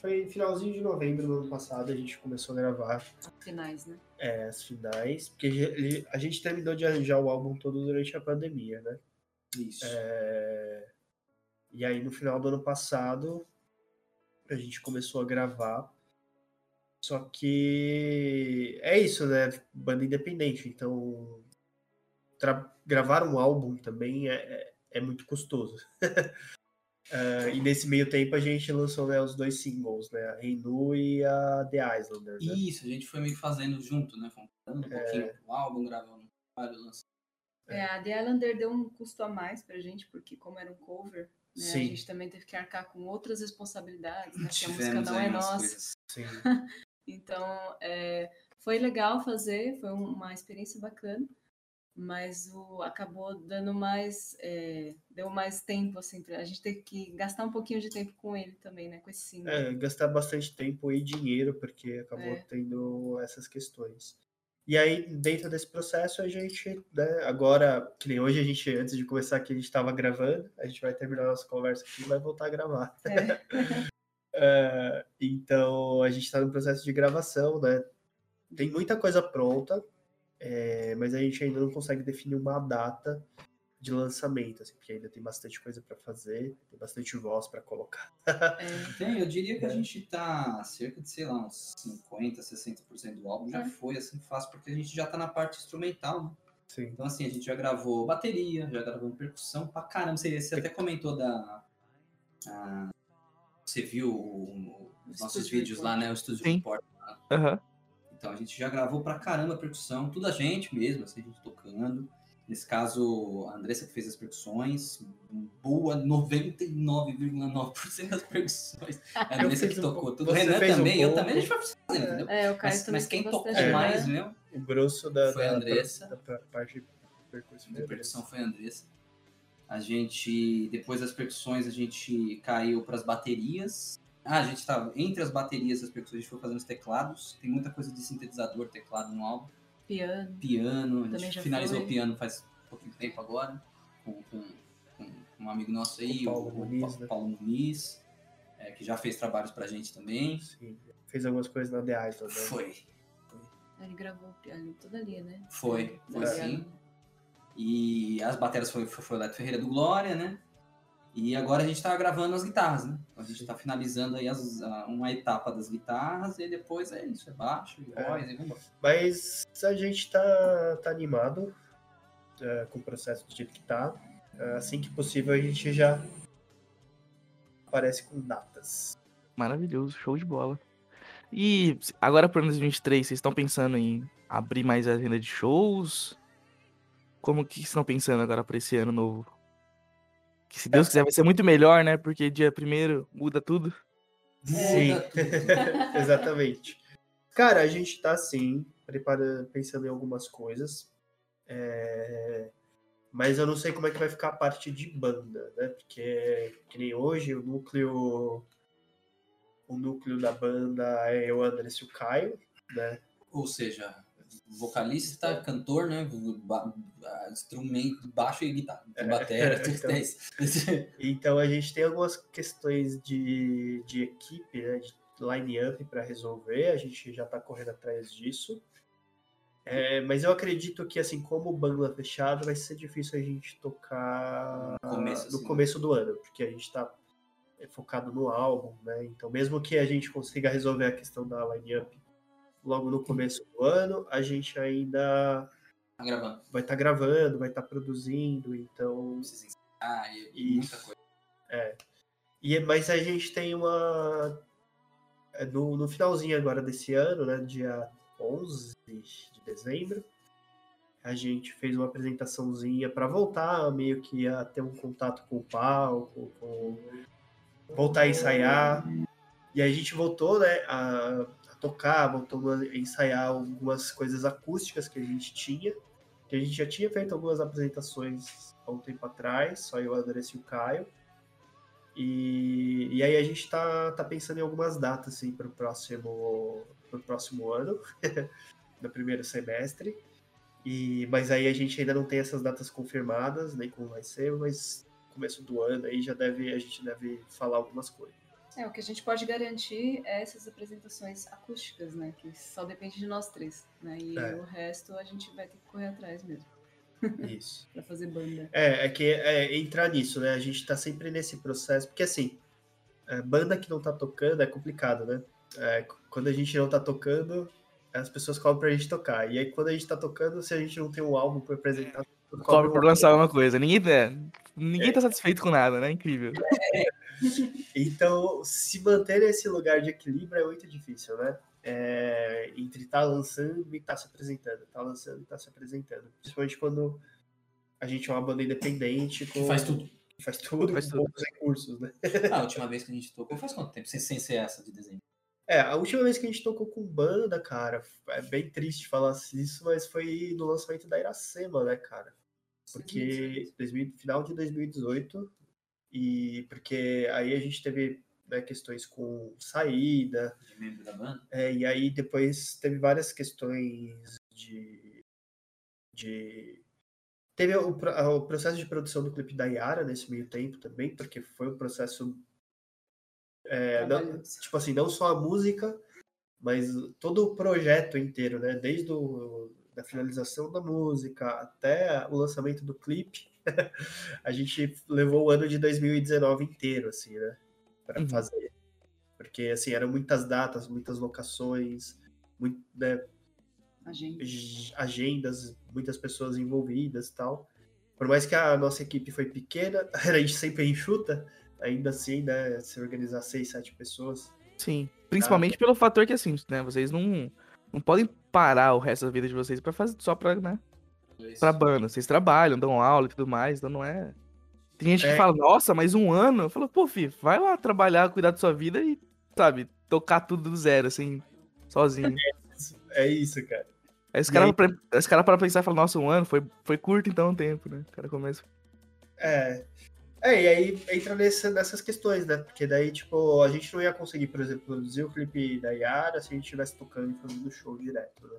foi finalzinho de novembro do ano passado, a gente começou a gravar Finais, né? é, as finais, porque a gente terminou de arranjar o álbum todo durante a pandemia, né? Isso. É, E aí no final do ano passado a gente começou a gravar. Só que é isso, né? Banda independente, então gravar um álbum também é, é, é muito custoso. É, [laughs] e nesse meio tempo a gente lançou né, os dois singles, né? A Reinu e a The Islanders. Né? Isso, a gente foi meio que fazendo junto, né? Fomos um É. pouquinho pro álbum, gravando vários lançamentos. É, a The Islander deu um custo a mais pra gente, porque como era um cover, né, a gente também teve que arcar com outras responsabilidades, né? Porque a música não é nossa. [laughs] Então, é, foi legal fazer, foi um- uma experiência bacana, mas o, acabou dando mais, é, deu mais tempo, assim, pra a gente ter que gastar um pouquinho de tempo com ele também, né, com esse single. É, gastar bastante tempo e dinheiro, porque acabou É. tendo essas questões. E aí, dentro desse processo, a gente, né, agora, que nem hoje a gente, antes de começar aqui, a gente estava gravando, a gente vai terminar a nossa conversa aqui e vai voltar a gravar. É. [laughs] É, então, a gente está no processo de gravação, né? Tem muita coisa pronta, é, mas a gente ainda não consegue definir uma data de lançamento, assim, porque ainda tem bastante coisa para fazer, tem bastante voz para colocar. É, Tem, eu diria que a É. gente tá cerca de, sei lá, uns 50, 60% do álbum já É. foi assim fácil, porque a gente já tá na parte instrumental, né? Sim. Então, assim, a gente já gravou bateria, já gravou percussão pra caramba. Você, você até comentou da. a- você viu o- o- os nossos Studio vídeos lá, né? O Estúdio Sim. Report. Aham. Então a gente já gravou pra caramba a percussão, tudo a gente mesmo, assim, a gente tocando. Nesse caso, a Andressa que fez as percussões, boa 99,9% das percussões. A [laughs] Andressa que um tocou tudo. O Renan fez um também, eu também, a gente vai fazendo, entendeu? é, o Caio Mas, também mas quem tocou bastante, mais né? mesmo O grosso da, Foi a da- Andressa. da, da parte de percussão. de percussão foi a Andressa. A gente, depois das percussões, a gente caiu para as baterias. Ah, a gente tava entre as baterias e as percussões, a gente foi fazendo os teclados. Tem muita coisa de sintetizador, teclado no álbum. Piano. Piano, a Também gente já finalizou foi. o piano faz pouquinho tempo agora, com, com- com um amigo nosso aí, O o Paulo o Muniz, Pa- né? Paulo Muniz, é, que já fez trabalhos pra gente também. Sim. Fez algumas coisas na The Island. né? Foi, Ele gravou o piano tudo ali, né? foi, foi É. sim. E as baterias foi, foi, foi o Leto Ferreira do Glória, né? E agora a gente tá gravando as guitarras, né? A gente tá finalizando aí as- a- uma etapa das guitarras e depois é isso, é baixo, e É. voz e vambora. Mas a gente tá, tá animado é, com o processo do jeito que tá. É, assim que possível, a gente já aparece com datas. Maravilhoso, show de bola. E agora pro ano 2023, vocês estão pensando em abrir mais a agenda de shows? Como que vocês estão pensando agora pra esse ano novo? Que se Deus quiser vai ser muito melhor, né? Porque dia primeiro muda tudo. Sim. [laughs] Exatamente. Cara, a gente tá sim, preparando, pensando em algumas coisas. É, Mas eu não sei como é que vai ficar a parte de banda, né? Porque que nem hoje o núcleo. O núcleo da banda é eu, Andrés e o Caio, né? Ou seja, vocalista, cantor, né? ba- instrumento, baixo e guitarra. Bateria, [laughs] tudo então. é. [laughs] Então a gente tem algumas questões de, de equipe, né, de line-up para resolver, a gente já está correndo atrás disso. É, mas eu acredito que, assim, como banda fechada, vai ser difícil a gente tocar No começo, no assim, começo do ano, porque a gente está focado no álbum, né? Então, mesmo que a gente consiga resolver a questão da line-up logo no começo do ano, a gente ainda Tá gravando. vai estar gravando, vai estar produzindo, então Precisa ensaiar e, e muita coisa. E, mas a gente tem uma. é, No, no finalzinho agora desse ano, né, dia 11 de dezembro, a gente fez uma apresentaçãozinha para voltar meio que a ter um contato com o palco, com, voltar a ensaiar. E a gente voltou né, a tocar, voltou a ensaiar algumas coisas acústicas que a gente tinha. Que a gente já tinha feito algumas apresentações há um tempo atrás, só eu, Andressa e o Caio. E, e aí a gente tá, tá pensando em algumas datas assim, para o próximo, próximo ano, [laughs] no primeiro semestre. E, mas aí a gente ainda não tem essas datas confirmadas, nem como vai ser, mas começo do ano aí já deve, a gente deve falar algumas coisas. É, o que a gente pode garantir é essas apresentações acústicas, né? Que só depende de nós três, né? E É. o resto a gente vai ter que correr atrás mesmo, [laughs] Isso. pra fazer banda. É, é que é entrar nisso, né? A gente tá sempre nesse processo, porque assim, é, banda que não tá tocando é complicado, né? É, quando a gente não tá tocando, as pessoas cobram pra gente tocar. E aí quando a gente tá tocando, se a gente não tem um álbum pra apresentar, Cobre por um lançar uma coisa. Ninguém, é, ninguém tá satisfeito com nada, né? Incrível. Então, se manter nesse lugar de equilíbrio é muito difícil, né? É, entre estar lançando e estar se apresentando, tá lançando e estar se apresentando. Principalmente quando a gente é uma banda independente, com, Faz tudo. faz tudo, Faz com tudo. poucos recursos, né? Ah, a última vez que a gente tocou faz quanto tempo? Sem, sem ser essa de desenho. É, a última vez que a gente tocou com banda, cara, é bem triste falar isso, mas foi no lançamento da Iracema, né, cara? Porque 2000, final de 2018, e porque aí a gente teve né, questões com saída, De membro da banda. é, e aí depois teve várias questões de. de teve o, o processo de produção do clipe da Yara nesse meio tempo também, porque foi um processo. é, não- tipo assim, não só a música, mas todo o projeto inteiro, né? Desde o, da finalização da música até o lançamento do clipe. [laughs] a gente levou o ano de 2019 inteiro, assim, né? Para Uhum. fazer. Porque, assim, eram muitas datas, muitas locações, muito, né, A gente. ag- agendas, muitas pessoas envolvidas e tal. Por mais que a nossa equipe foi pequena, [laughs] a gente sempre enxuta, ainda assim, né? Se organizar seis, sete pessoas. Sim. Principalmente pelo fator que, assim, né? Vocês não, não podem parar o resto da vida de vocês pra fazer só pra, né? Isso. Pra banda. Vocês trabalham, dão aula e tudo mais, então não é. Tem gente que É. fala, nossa, mas um ano? Eu falo, pô, filho, vai lá trabalhar, cuidar da sua vida e, sabe, tocar tudo do zero, assim, sozinho. [laughs] É isso, cara. Aí os caras pra- os caras para pensar e falam, nossa, um ano foi, foi curto então o tempo, né? O cara começa. É. É, e aí entra nessa, nessas questões, né? Porque daí, tipo, a gente não ia conseguir, por exemplo, produzir o clipe da Yara se a gente estivesse tocando e fazendo show direto, né?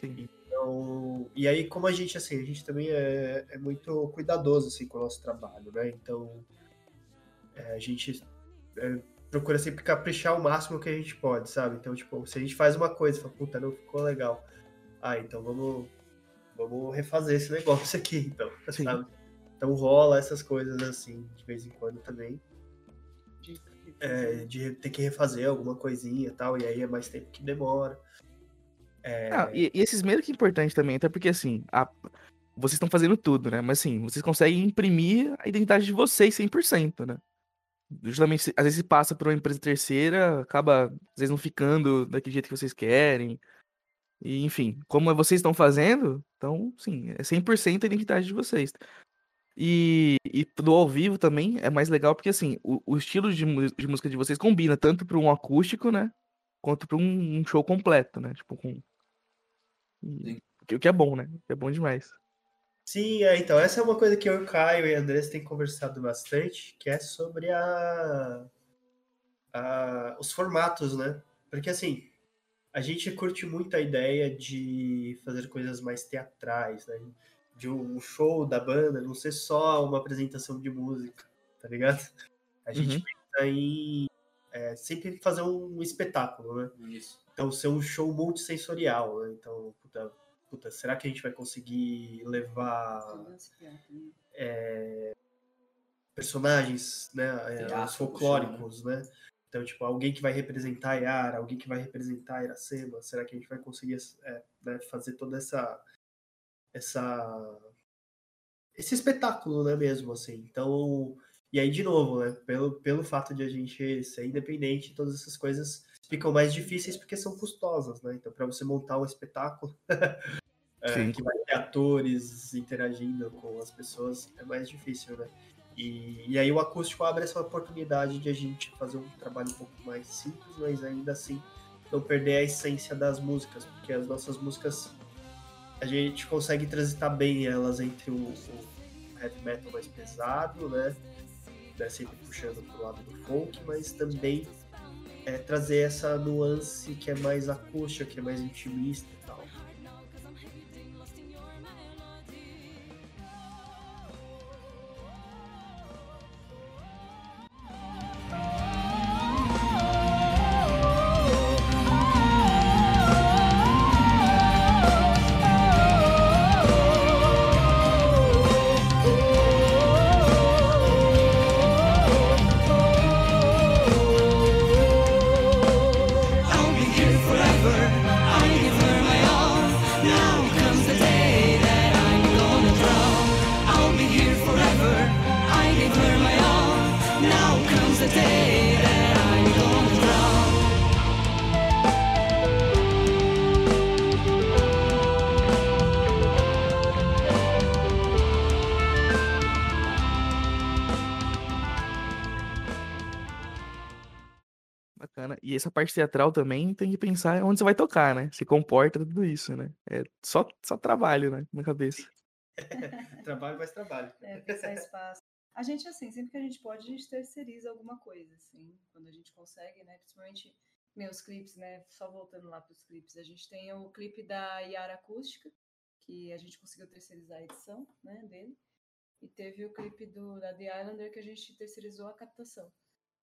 Sim. Então, e aí, como a gente, assim, a gente também é, é muito cuidadoso, assim, com o nosso trabalho, né? Então, é, a gente é, procura sempre caprichar o máximo que a gente pode, sabe? Então, tipo, se a gente faz uma coisa e fala, puta, não ficou legal. Ah, então vamos, vamos refazer esse [laughs] negócio aqui, então, Sim. sabe? Então rola essas coisas, assim, de vez em quando também. de- É, de ter que refazer alguma coisinha e tal, e aí é mais tempo que demora. É, Ah, e, e esses meio que é importante também, até porque assim, a- vocês estão fazendo tudo, né? Mas assim, vocês conseguem imprimir a identidade de vocês 100%, né? Justamente, às vezes passa por uma empresa terceira, acaba, às vezes, não ficando daquele jeito que vocês querem. E, enfim, como vocês estão fazendo, então, sim, é 100% a identidade de vocês. E, e do ao vivo também é mais legal porque, assim, o, o estilo de, de música de vocês combina tanto para um acústico, né? Quanto para um, um show completo, né? Tipo, com. E- O que é bom, né? É bom demais. Sim, é, então, essa é uma coisa que eu, o Caio e a Andressa têm conversado bastante, que é sobre a, a- os formatos, né? Porque, assim, a gente curte muito a ideia de fazer coisas mais teatrais, né? De um show da banda não ser só uma apresentação de música, tá ligado? A gente Uhum. pensa em é, sempre fazer um espetáculo, né? Isso. Então, ser um show multissensorial, né? Então, puta, puta, será que a gente vai conseguir levar né? personagens, né, é, os folclóricos, né? Então, tipo, alguém que vai representar a Yara, alguém que vai representar a Iracema, será que a gente vai conseguir é, né, fazer toda essa essa esse espetáculo, né, mesmo assim. Então, e aí de novo, né, pelo pelo fato de a gente ser independente, todas essas coisas ficam mais difíceis porque são custosas, né? Então, para você montar um espetáculo [laughs] é, que vai ter atores interagindo com as pessoas, é mais difícil, né? E, e aí o acústico abre essa oportunidade de a gente fazer um trabalho um pouco mais simples, mas ainda assim não perder a essência das músicas, porque as nossas músicas a gente consegue transitar bem elas entre o, o heavy metal mais pesado, né? Né, Sempre puxando pro lado do folk, mas também é, trazer essa nuance que é mais acústica, que é mais intimista essa parte teatral também tem que pensar onde você vai tocar, né? Se comporta tudo isso, né? É só, só trabalho, né? Na cabeça. [laughs] Trabalho mais trabalho. É, pensar espaço. A gente, assim, sempre que a gente pode, a gente terceiriza alguma coisa, assim, quando a gente consegue, né? Principalmente meus clipes, né? Só voltando lá para os clipes, a gente tem o clipe da Yara Acústica, que a gente conseguiu terceirizar a edição, né, dele. E teve o clipe do, da The Islander que a gente terceirizou a captação.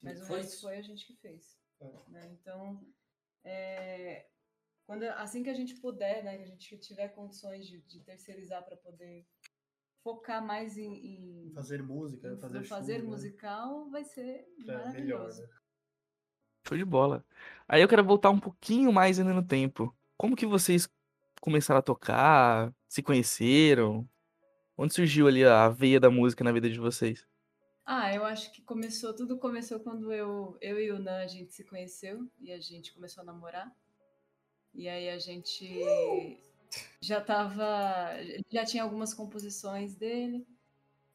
Mas o Foi resto foi a gente que fez. É. né? Então, é, quando, assim que a gente puder, né, que a gente tiver condições de, de terceirizar para poder focar mais em, em- Fazer música, em- fazer fazer show, né? musical, vai ser É, melhor, maravilhoso. né? Show de bola. Aí eu quero voltar um pouquinho mais ainda no tempo. Como que vocês começaram a tocar? Se conheceram? Onde surgiu ali a veia da música na vida de vocês? Ah, eu acho que começou, tudo começou quando eu, eu e o Nan, a gente se conheceu e a gente começou a namorar. E aí a gente já tava, já tinha algumas composições dele,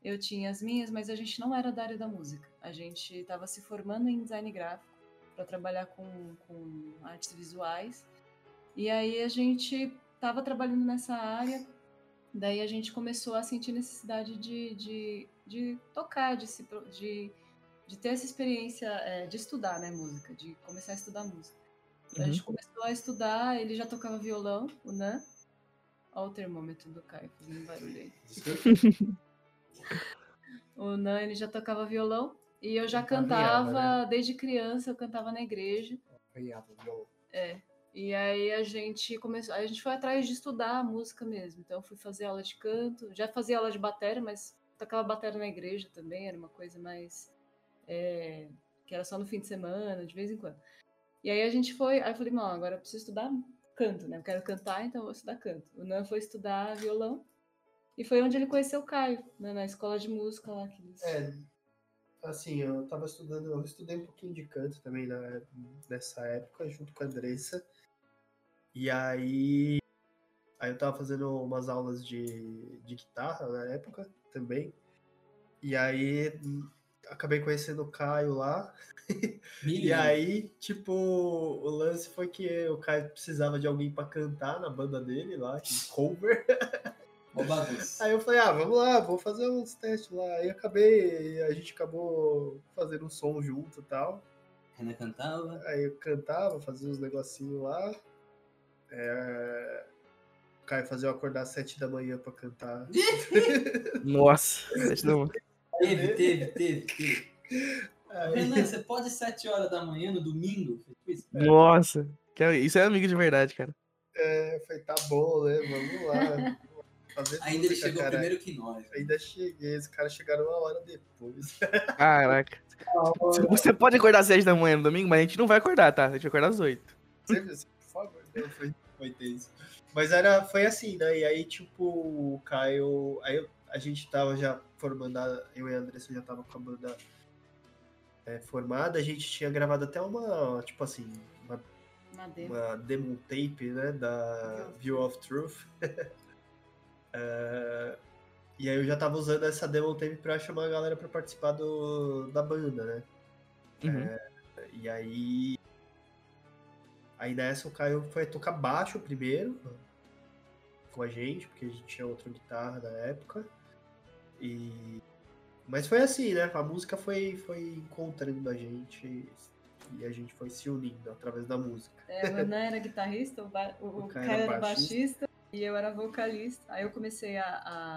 eu tinha as minhas, mas a gente não era da área da música. A gente estava se formando em design gráfico para trabalhar com, com artes visuais. E aí a gente estava trabalhando nessa área, daí a gente começou a sentir necessidade de, de, de tocar, de, se, de, de ter essa experiência é, de estudar né, música, de começar a estudar música. Então, A Uhum. gente começou a estudar, ele já tocava violão, o Nan. Olha o termômetro do Caio fazendo barulho aí. [laughs] O Nan, ele já tocava violão. E eu já caminhava, cantava, desde criança, eu cantava na igreja. Violão. E aí a gente começou, a gente foi atrás de estudar a música mesmo. Então eu fui fazer aula de canto, já fazia aula de bateria, mas tocava bateria na igreja também, era uma coisa mais é, que era só no fim de semana, de vez em quando. E aí a gente foi, aí eu falei, não, agora eu preciso estudar canto, né? Eu quero cantar, então eu vou estudar canto. O Nan foi estudar violão e foi onde ele conheceu o Caio, né? na escola de música lá que eles... É, assim, eu tava estudando, eu estudei um pouquinho de canto também na, nessa época, junto com a Andressa. E aí, aí eu tava fazendo umas aulas de, de guitarra na época também. E aí acabei conhecendo o Caio lá. [laughs] E aí, tipo, o lance foi que o Caio precisava de alguém pra cantar na banda dele lá, de [laughs] cover. Aí eu falei, ah, vamos lá, vou fazer uns testes lá. Aí acabei, a gente acabou fazendo um som junto e tal. Renan cantava. Aí eu cantava, fazia uns negocinhos lá. É... O Caio fazia eu acordar às sete da manhã pra cantar. [laughs] Nossa, sete da manhã. Teve, teve, teve, teve. Aí, Renan, você pode às 7 horas da manhã no domingo? Isso. Nossa. que- Isso é amigo de verdade, cara. é, eu falei, tá bom, né? Vamos lá. Fazer Ainda ele chegou caralho. primeiro que nós. Ainda cheguei, os caras chegaram uma hora depois. [laughs] Caraca. Você pode acordar às sete da manhã no domingo, mas a gente não vai acordar, tá? A gente vai acordar às oito. Sempre assim, por favor. Não, foi, foi tenso. Mas era, foi assim, né? E aí, tipo, o Caio. Aí a gente tava já formando, a- eu e a Andressa já tava com a banda é, formada. A gente tinha gravado até uma, tipo assim, uma, Na demo. uma demo tape, né? Da View of Truth. [laughs] É, e aí eu já tava usando essa demo tape pra chamar a galera pra participar do, da banda, né? Uhum. E aí. Aí nessa o Caio foi tocar baixo primeiro com a gente, porque a gente tinha outra guitarra na época. E. Mas foi assim, né? A música foi, foi encontrando a gente e a gente foi se unindo através da música. É, o Renan era guitarrista, o, ba- o, [laughs] O Caio Caio era baixista. baixista e eu era vocalista. Aí eu comecei a,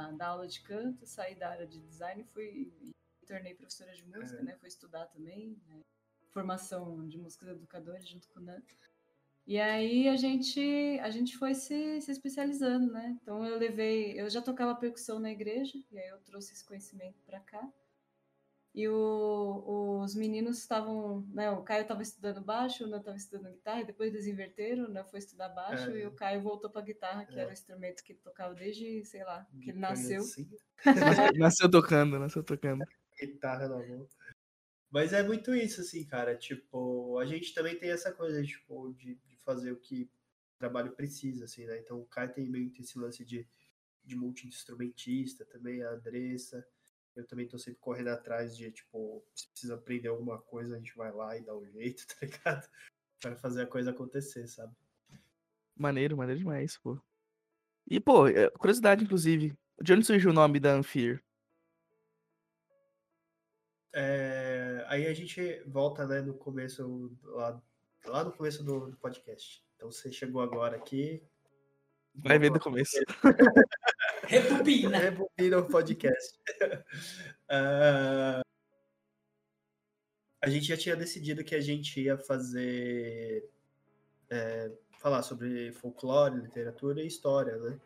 a dar aula de canto, saí da área de design fui, e tornei professora de música, É. né? Fui estudar também, né? formação de músicos educadores junto com o Nan. E aí a gente, a gente foi se, se especializando, né? Então eu levei, eu já tocava percussão na igreja, e aí eu trouxe esse conhecimento para cá. E o- os meninos estavam, né? O Caio estava estudando baixo, o Nan estava estudando guitarra, e depois eles inverteram, o Nan foi estudar baixo É. e o Caio voltou para guitarra, que É. era o instrumento que ele tocava desde, sei lá, que ele nasceu. Assim, Nasceu, [laughs] nasceu tocando, nasceu tocando. guitarra na mão. Mas é muito isso, assim, cara. Tipo, a gente também tem essa coisa, tipo, de, de fazer o que o trabalho precisa, assim, né? Então o Caio tem meio que esse lance de, de multi-instrumentista também, a Andressa. Eu também tô sempre correndo atrás de, tipo, se precisa aprender alguma coisa, a gente vai lá e dá um jeito, [laughs] tá ligado? Pra fazer a coisa acontecer, sabe? Maneiro, maneiro demais, pô. E, pô, é, curiosidade, inclusive. De onde surgiu o nome da Anfir? É, aí a gente volta, né, no começo, lá, lá no começo do, do podcast. Então você chegou agora aqui. Vai ver do começo. [laughs] Repupina! Rebobina o podcast. [laughs] Ah, a gente já tinha decidido que a gente ia fazer. é, falar sobre folclore, literatura e história, né?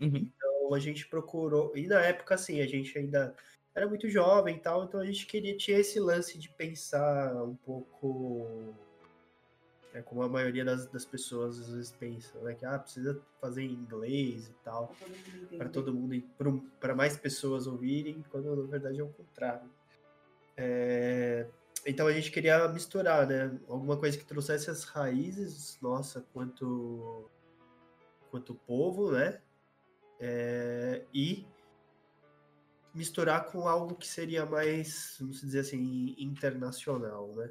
Uhum. Então Então a gente procurou, e na época assim, a gente ainda era muito jovem e tal, então a gente queria, tinha esse lance de pensar um pouco é como a maioria das, das pessoas às vezes pensa, né? Que ah, precisa fazer em inglês e tal, para todo mundo, para mais pessoas ouvirem, quando na verdade é o contrário. É, então a gente queria misturar, né? Alguma coisa que trouxesse as raízes, nossa, quanto quanto povo, né? É, e misturar com algo que seria mais, vamos dizer assim, internacional, né?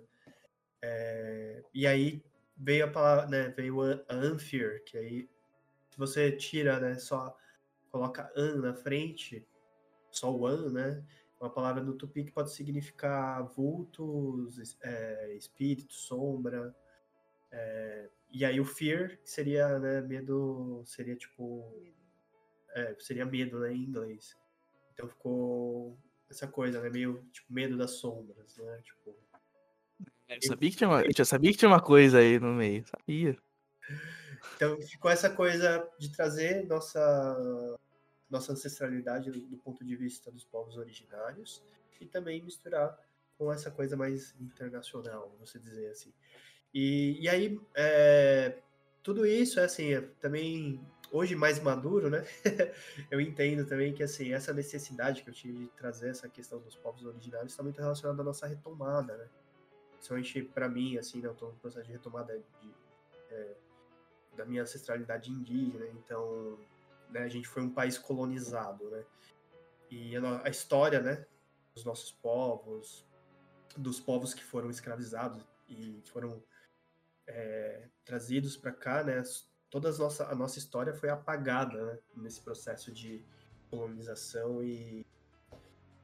É, e aí veio a palavra, né, veio a Anfir, que aí se você tira, né, só coloca an na frente, só o an, né, uma palavra no tupi que pode significar vultos, é, espírito, sombra, é, e aí o fear, que seria, né, medo, seria tipo, é, seria medo, né, em inglês. Então ficou essa coisa, né, meio, tipo, medo das sombras, né, tipo... Eu sabia, que tinha uma, eu sabia que tinha uma coisa aí no meio, sabia. Então ficou essa coisa de trazer nossa nossa ancestralidade do, do, ponto de vista dos povos originários e também misturar com essa coisa mais internacional, vamos dizer assim. E, e aí, é, tudo isso é assim, é, também hoje mais maduro, né? [laughs] eu entendo também que assim essa necessidade que eu tive de trazer essa questão dos povos originários está muito relacionada à nossa retomada, né? Principalmente para mim, assim, né? eu estou no processo de retomada de, é, da minha ancestralidade indígena, então né, a gente foi um país colonizado, né? E a, história, né, dos nossos povos, dos povos que foram escravizados e foram é, trazidos para cá, né? Toda a nossa, a nossa história foi apagada né, nesse processo de colonização e,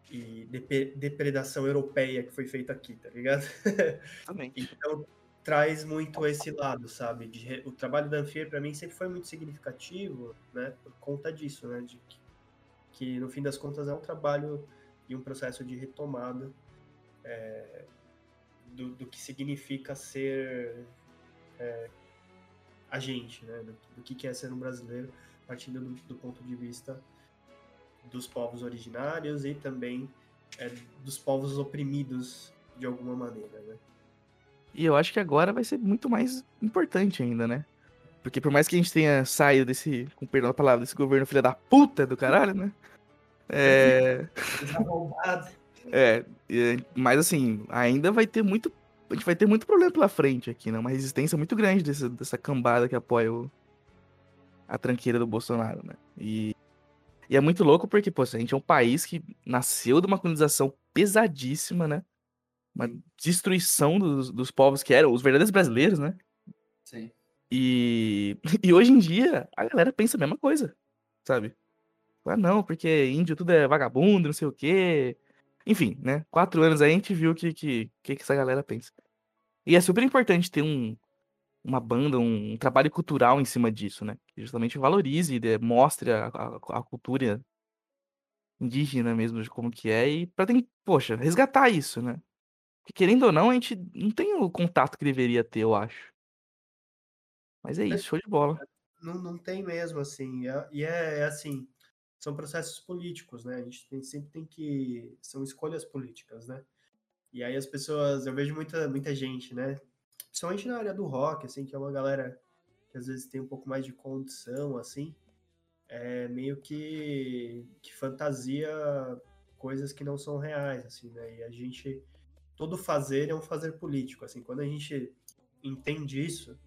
e depredação europeia que foi feita aqui, tá ligado? Também. [laughs] então traz muito esse lado, sabe? De, o trabalho da Anfier para mim sempre foi muito significativo, né? Por conta disso, né? De que, que no fim das contas é um trabalho e um processo de retomada é, do, do, que significa ser é, a gente, né? Do, do, que é ser um brasileiro, partindo do, do ponto de vista dos povos originários e também é, dos povos oprimidos de alguma maneira, né? E eu acho que agora vai ser muito mais importante ainda, né? Porque por mais que a gente tenha saído desse, com perdão da palavra, desse governo filha da puta do caralho, né? É. [laughs] é, mas assim, ainda vai ter muito. A gente vai ter muito problema pela frente aqui, né? Uma resistência muito grande dessa, dessa cambada que apoia o, a tranqueira do Bolsonaro, né? E, e é muito louco porque, pô, a gente é um país que nasceu de uma colonização pesadíssima, né? uma destruição dos, dos povos que eram os verdadeiros brasileiros, né? Sim. E, [laughs] e hoje em dia a galera pensa a mesma coisa, sabe? Ah, não, porque índio tudo é vagabundo, não sei o quê. Enfim, né? Quatro anos aí a gente viu o que, que, que, essa galera pensa. E é super importante ter um, uma banda, um, um trabalho cultural em cima disso, né? Que justamente valorize, de, mostre a, a, a, cultura indígena mesmo, de como que é, e pra, ter, poxa, resgatar isso, né? Porque, querendo ou não, a gente não tem o contato que deveria ter, eu acho. Mas é isso, show de bola. Não, não tem mesmo, assim. É, e é, é, assim, são processos políticos, né? A gente tem, sempre tem que. São escolhas políticas, né? E aí as pessoas, eu vejo muita, muita gente, né? Principalmente na área do rock, assim, que é uma galera que às vezes tem um pouco mais de condição, assim, é meio que, que fantasia coisas que não são reais, assim, né? E a gente todo fazer é um fazer político. Assim, quando a gente entende isso,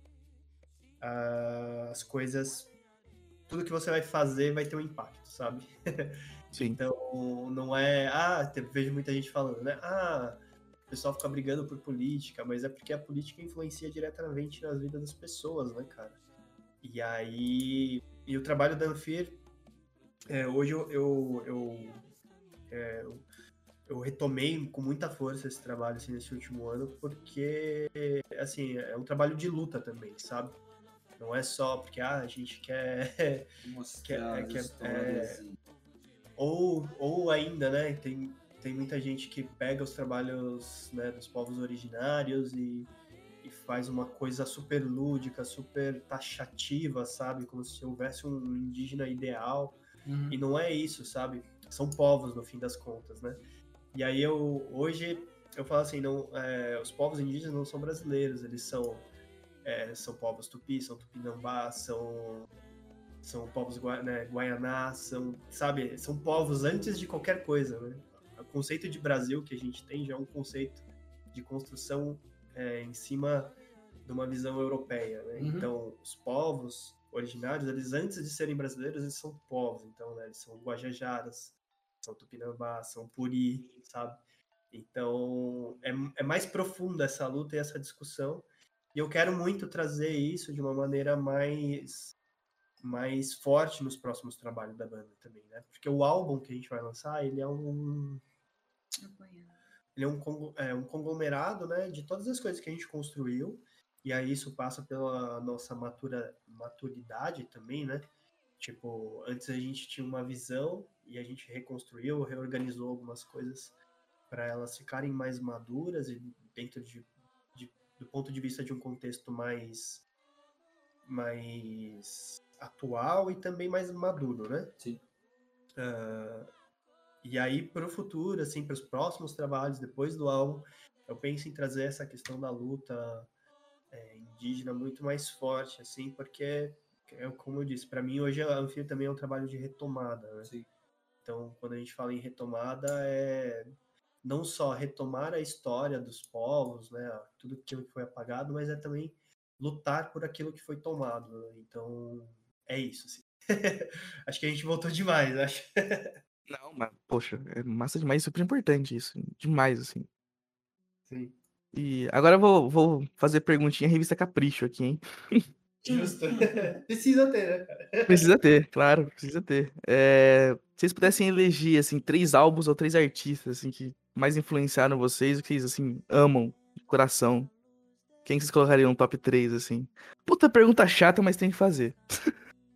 as coisas, tudo que você vai fazer vai ter um impacto, sabe? Sim. [laughs] então, não é, ah, vejo muita gente falando, né? Ah, o pessoal fica brigando por política, mas é porque a política influencia diretamente nas vidas das pessoas, né, cara? E aí, e o trabalho da Anfir, é, hoje eu, eu, eu, é, eu eu retomei com muita força esse trabalho assim, nesse último ano, porque assim, é um trabalho de luta também, sabe? Não é só porque ah, a gente quer. [laughs] Mostrar quer, quer é, ou, ou ainda, né? Tem, tem muita gente que pega os trabalhos né, dos povos originários e, e faz uma coisa super lúdica, super taxativa, sabe? Como se houvesse um indígena ideal Uhum. E não é isso, sabe? São povos no fim das contas, né? E aí eu hoje eu falo assim, não, é, os povos indígenas não são brasileiros, eles são é, são povos tupi, são tupinambá, são são povos né, guaianá, são sabe, são povos antes de qualquer coisa, né? Conceito de Brasil que a gente tem já é um conceito de construção é, em cima de uma visão europeia, né? Uhum. Então os povos originários, eles antes de serem brasileiros, eles são povos, então né, eles são guajajaras, são tupinambá, são puri, sabe? Então, é, é mais profunda essa luta e essa discussão. E eu quero muito trazer isso de uma maneira mais mais forte nos próximos trabalhos da banda também, né? Porque o álbum que a gente vai lançar, ele é um ele é um, é um conglomerado, né, de todas as coisas que a gente construiu. E aí isso passa pela nossa matura, maturidade também, né? Tipo, antes a gente tinha uma visão e a gente reconstruiu, reorganizou algumas coisas para elas ficarem mais maduras e dentro de, de- do ponto de vista de um contexto mais mais atual e também mais maduro, né? Sim. Ah, e aí para o futuro, assim, para os próximos trabalhos depois do álbum, eu penso em trazer essa questão da luta é, indígena muito mais forte, assim, porque é como eu disse, para mim hoje a Anfio também é um trabalho de retomada, né? Sim. Então, quando a gente fala em retomada, é não só retomar a história dos povos, né, tudo aquilo que foi apagado, mas é também lutar por aquilo que foi tomado. né? Então, é isso. Assim. [laughs] acho que a gente voltou demais, acho. [laughs] Não, mas, poxa, é massa demais, super importante isso. Demais, assim. Sim. E agora eu vou, vou fazer perguntinha revista Capricho aqui, hein? [laughs] Justo. [laughs] Precisa ter, né? Precisa ter, claro, precisa ter. É, se vocês pudessem eleger, assim, três álbuns ou três artistas, assim, que mais influenciaram vocês, o que vocês, assim, amam de coração, quem vocês colocariam no top 3, assim? Puta pergunta chata, mas tem que fazer.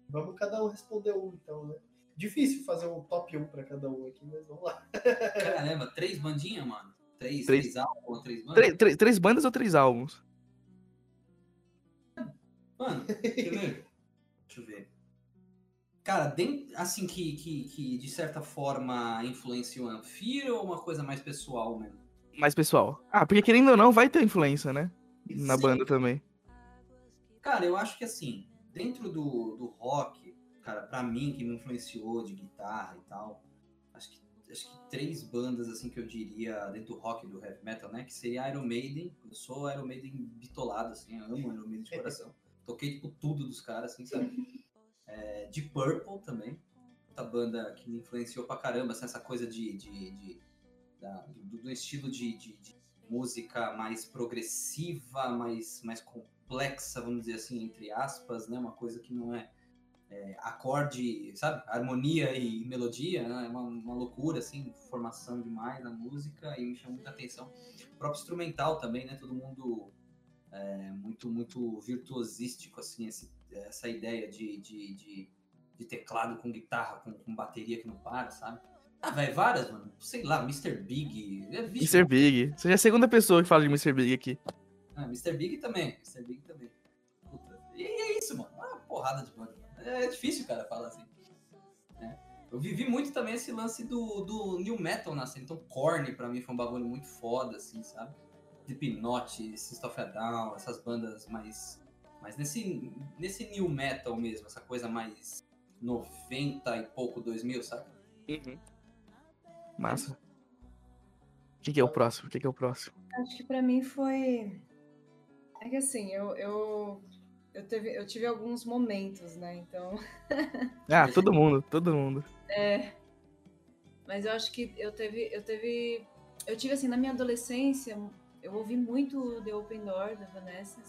Vamos cada um responder um, então, né? Difícil fazer um top 1 para cada um aqui, mas vamos lá. [laughs] Caramba, três bandinhas, mano? Três, Três. três álbuns, três bandas? Três, três- três bandas ou três álbuns? Mano, quer ver? [laughs] Deixa eu ver. Cara, dentro, assim, que, que, que de certa forma influenciou o Anfir ou uma coisa mais pessoal mesmo? Mais pessoal. Ah, porque querendo ou não, vai ter influência, né? Na Sim. banda também. Cara, eu acho que assim, dentro do, do rock, cara, pra mim, que me influenciou de guitarra e tal, acho que, acho que três bandas, assim, que eu diria dentro do rock do heavy metal, né? Que seria Iron Maiden. Eu sou Iron Maiden bitolado, assim, eu amo Iron Maiden de coração. [laughs] Toquei, tipo, tudo dos caras, assim, sabe? É, de Purple também. Outra banda que me influenciou pra caramba, assim, essa coisa de... de, de- da- do, do estilo de, de- de música mais progressiva, mais, mais complexa, vamos dizer assim, entre aspas, né? Uma coisa que não é, é, acorde, sabe? Harmonia e melodia, né? É uma, uma loucura, assim, formação demais na música e me chama muita atenção. O próprio instrumental também, né? Todo mundo é, muito, muito virtuosístico, assim, esse- essa ideia de, de, de, de teclado com guitarra, com, com bateria que não para, sabe? Ah, vai várias, mano. Sei lá, Mr. Big. É, Mr. Big. Você é a segunda pessoa que fala de Mr. Big aqui. ah, Mr. Big também. Mr. Big também. Puta. E é isso, mano. Uma porrada de banda. É difícil, cara, falar assim. né? Eu vivi muito também esse lance do, do New Metal nascendo. Então, Korn pra mim foi um bagulho muito foda, assim, sabe? Slipknot, System of a Down, essas bandas mais... Mas nesse, nesse New Metal mesmo, essa coisa mais 90 e pouco, 2000, sabe? Massa. Quem que é o próximo? Quem que é o próximo? Acho que pra mim foi. É que assim, eu, eu, eu, teve, eu tive alguns momentos, né? Então. [laughs] Ah, todo mundo, todo mundo. É. Mas eu acho que eu teve. Eu teve. Eu tive assim, na minha adolescência, eu ouvi muito The Open Door da Vanessa.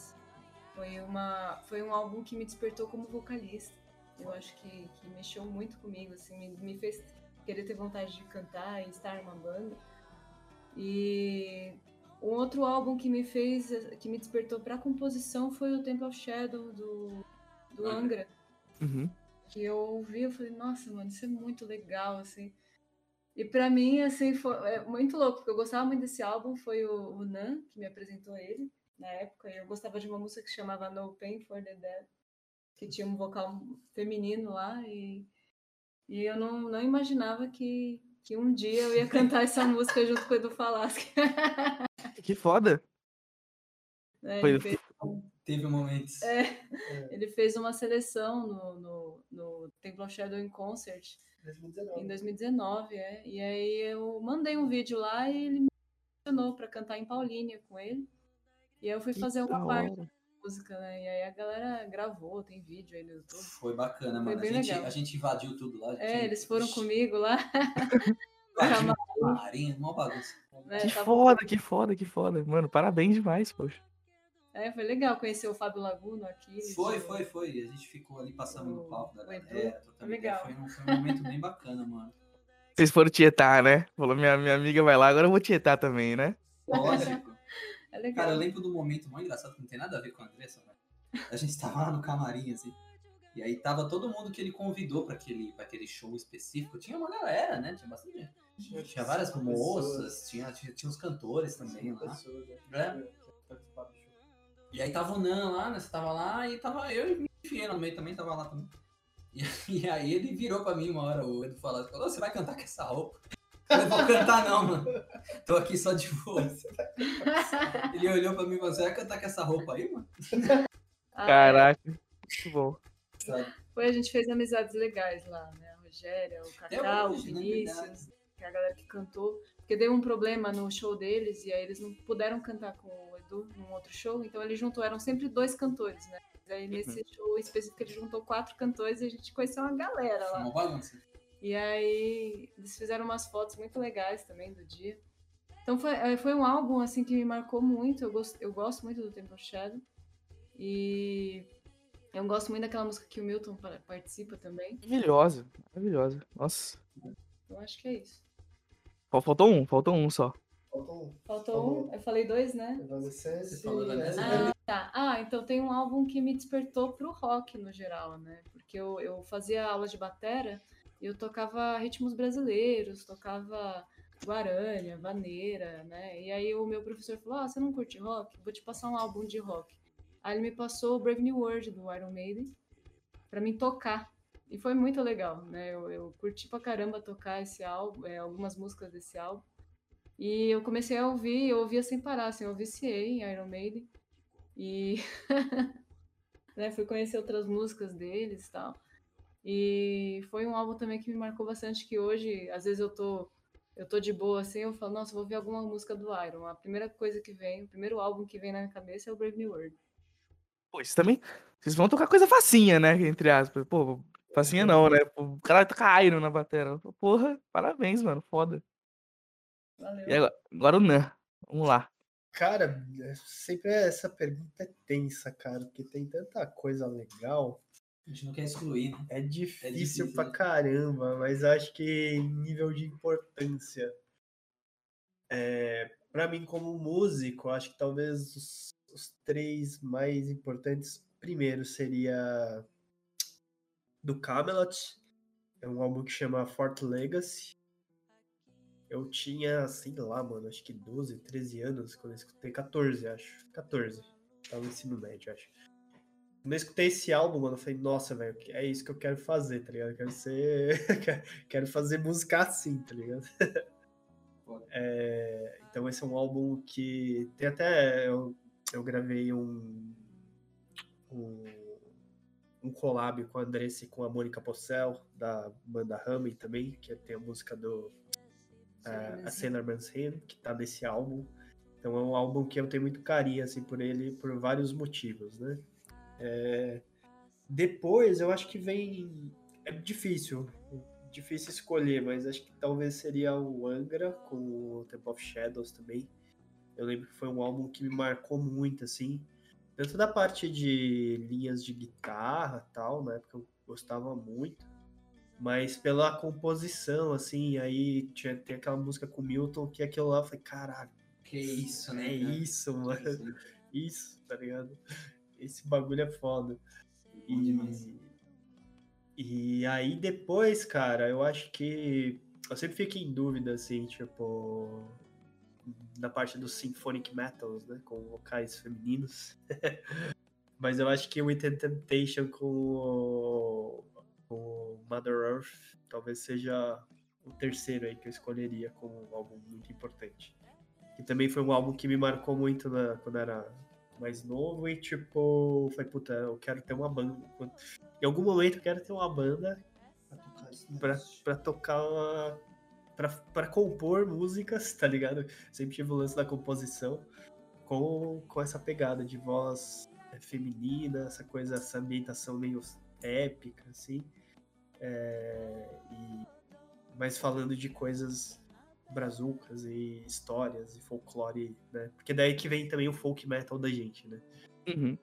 Foi, uma, foi um álbum que me despertou como vocalista. Eu acho que, que mexeu muito comigo, assim, me, me fez querer ter vontade de cantar e estar numa banda. E um outro álbum que me fez, que me despertou pra composição foi o Temple of Shadow do, do Angra. Angra Uhum. que eu ouvi, eu falei, nossa, mano, isso é muito legal, assim. E pra mim, assim, foi é muito louco, porque eu gostava muito desse álbum, foi o, o Nan que me apresentou ele na época, e eu gostava de uma música que chamava No Pain for the Dead, que tinha um vocal feminino lá, e, E eu não, não imaginava que, que um dia eu ia cantar essa [laughs] música junto com o Edu Falaschi. [laughs] Que foda. né? Foi- Ele fez- Teve momentos. é, ele fez uma seleção no, no, no Temple of Shadow in Concert 2019. em 2019, é. E aí eu mandei um vídeo lá e ele me mencionou para cantar em Paulínia com ele. E aí eu fui Que fazer uma parte da música, né? E aí a galera gravou, tem vídeo aí no YouTube. Foi bacana, Foi mano. A gente, legal. a gente invadiu tudo lá. gente- É, eles foram comigo lá. [laughs] camarim, uma bagunça. né, Que tava- foda, que foda, que foda. Mano, parabéns demais, poxa. É, foi legal conhecer o Fábio Laguno aqui. Foi, foi, foi. A gente ficou ali passando no O- palco da galera. trocando Legal. Foi um, foi um momento bem bacana, mano. Vocês foram tietar, né? Falou, minha, minha amiga vai lá, agora eu vou tietar também, né? Lógico. [laughs] É legal. Cara, eu lembro do momento muito engraçado que não tem nada a ver com a Andressa, velho. A gente tava lá no camarim, assim. E aí tava todo mundo que ele convidou pra aquele, pra aquele show específico. Tinha uma galera, né? Tinha bastante gente. Tinha, Tinha várias moças, pessoas, tinha, tinha, tinha os cantores também lá. pessoas, né, É? E aí tava o Nan lá, né? Você tava lá e tava eu e me enfiei no meio também, tava lá também. [laughs] E, e aí ele virou pra mim uma hora, o Edu falou, falou, você vai cantar com essa roupa? Eu falei, vou cantar não, mano. Tô aqui só de boa. [laughs] Ele olhou pra mim e falou, você vai cantar com essa roupa aí, mano? Caraca. Muito bom. Foi, a gente fez amizades legais lá, né? A Rogéria, o Até Cacá, o hoje, né? Vinícius, Verdade. que é a galera que cantou. Porque deu um problema no show deles e aí eles não puderam cantar com o Edu num outro show, então ele juntou, eram sempre dois cantores, né? Aí nesse show específico ele juntou quatro cantores e a gente conheceu uma galera lá. uma bagunça. E aí eles fizeram umas fotos muito legais também do dia. Então foi, eh, foi um álbum assim que me marcou muito. Eu gosto, eu gosto muito do Temple Shadow. E eu gosto muito daquela música que o Milton pa- participa também. Maravilhosa, maravilhosa. Nossa. Eu acho que é isso. Fal- Faltou um, faltou um só. Faltou um. Faltou um, eu falei dois, né? Evanescence, Você falou Evanescence. Ah, tá. Ah, então tem um álbum que me despertou pro rock no geral, né? Porque eu, eu fazia aula de batera e eu tocava ritmos brasileiros, tocava guarânia, vaneira, né? E aí o meu professor falou: Ah, você não curte rock? Vou te passar um álbum de rock. Aí ele me passou o Brave New World do Iron Maiden pra mim tocar. E foi muito legal, né? Eu, eu curti pra caramba tocar esse álbum, é, algumas músicas desse álbum. E eu comecei a ouvir, eu ouvia sem parar, assim, eu viciei em Iron Maiden. E [laughs] né, fui conhecer outras músicas deles e tal. E foi um álbum também que me marcou bastante, que hoje, às vezes eu tô, eu tô de boa assim, eu falo, nossa, vou ouvir alguma música do Iron. A primeira coisa que vem, o primeiro álbum que vem na minha cabeça é o Brave New World. Pô, isso também. Vocês vão tocar coisa facinha, né? Entre aspas. Pô, facinha não, né? O cara toca Iron na bateria. Porra, parabéns, mano. Foda. Valeu. E agora, agora o Nan. Vamos lá. Cara, é sempre essa pergunta é tensa, cara, porque tem tanta coisa legal. A gente não quer excluir, né? É difícil, difícil, pra né? caramba, mas acho que em nível de importância. É, para mim, como músico, acho que talvez os, os três mais importantes, primeiro seria do Camelot, é um álbum que chama Fort Legacy. Eu tinha, sei lá, mano, acho que 12, 13 anos quando eu escutei, 14, acho. 14. Tava no ensino médio, acho. Quando eu escutei esse álbum, mano, eu falei, nossa, velho, é isso que eu quero fazer, tá ligado? Eu quero ser. [laughs] quero fazer música assim, tá ligado? [laughs] É, então esse é um álbum que tem até. Eu, eu gravei um. um um collab com a Andressa e com a Mônica Possel, da banda Ramen também, que tem a música do a, a Sailor Man's Hymn, que tá nesse álbum. Então é um álbum que eu tenho muito carinho assim por ele por vários motivos, né? É, Depois eu acho que vem é difícil, difícil escolher, mas acho que talvez seria o Angra com o Temple of Shadows também. Eu lembro que foi um álbum que me marcou muito assim, tanto da parte de linhas de guitarra, tal, na época eu gostava muito mas pela composição, assim, aí tinha, tem aquela música com o Milton, que aquilo lá, eu falei, caralho, Que isso, né? é cara? isso, mano, Isso, [laughs] isso, tá ligado? Esse bagulho é foda. E, e aí depois, cara, eu acho que eu sempre fico em dúvida, assim, tipo, na parte dos symphonic metals, né, com vocais femininos. [laughs] Mas eu acho que o With the Temptation com o, com o Mother Earth talvez seja o terceiro aí que eu escolheria como um álbum muito importante. Que também foi um álbum que me marcou muito na, quando era mais novo e tipo, falei, puta, eu quero ter uma banda. Em algum momento eu quero ter uma banda Pra tocar né? pra, pra tocar pra compor músicas, tá ligado? Sempre tive o lance da composição com, com essa pegada de voz é, feminina, essa coisa, essa ambientação meio épica, assim. É, e, mas falando de coisas brazucas e histórias e folclore, né? Porque daí que vem também o folk metal da gente, né? Uhum.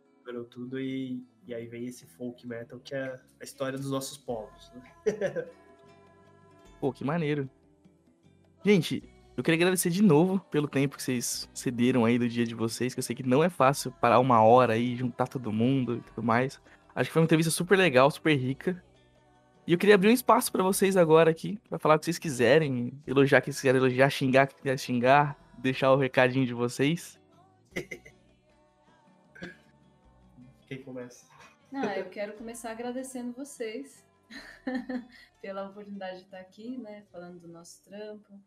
Tudo e, e aí vem esse folk metal que é a história dos nossos povos, né? [laughs] Pô, que maneiro. Gente, eu queria agradecer de novo pelo tempo que vocês cederam aí do dia de vocês, que eu sei que não é fácil parar uma hora aí, juntar todo mundo e tudo mais. Acho que foi uma entrevista super legal, super rica. E eu queria abrir um espaço pra vocês agora aqui, pra falar o que vocês quiserem, elogiar quem vocês quiserem elogiar, xingar quem quiser xingar, deixar o recadinho de vocês. Quem começa? Não, eu quero começar agradecendo vocês [laughs] pela oportunidade de estar aqui, né, falando do nosso trampo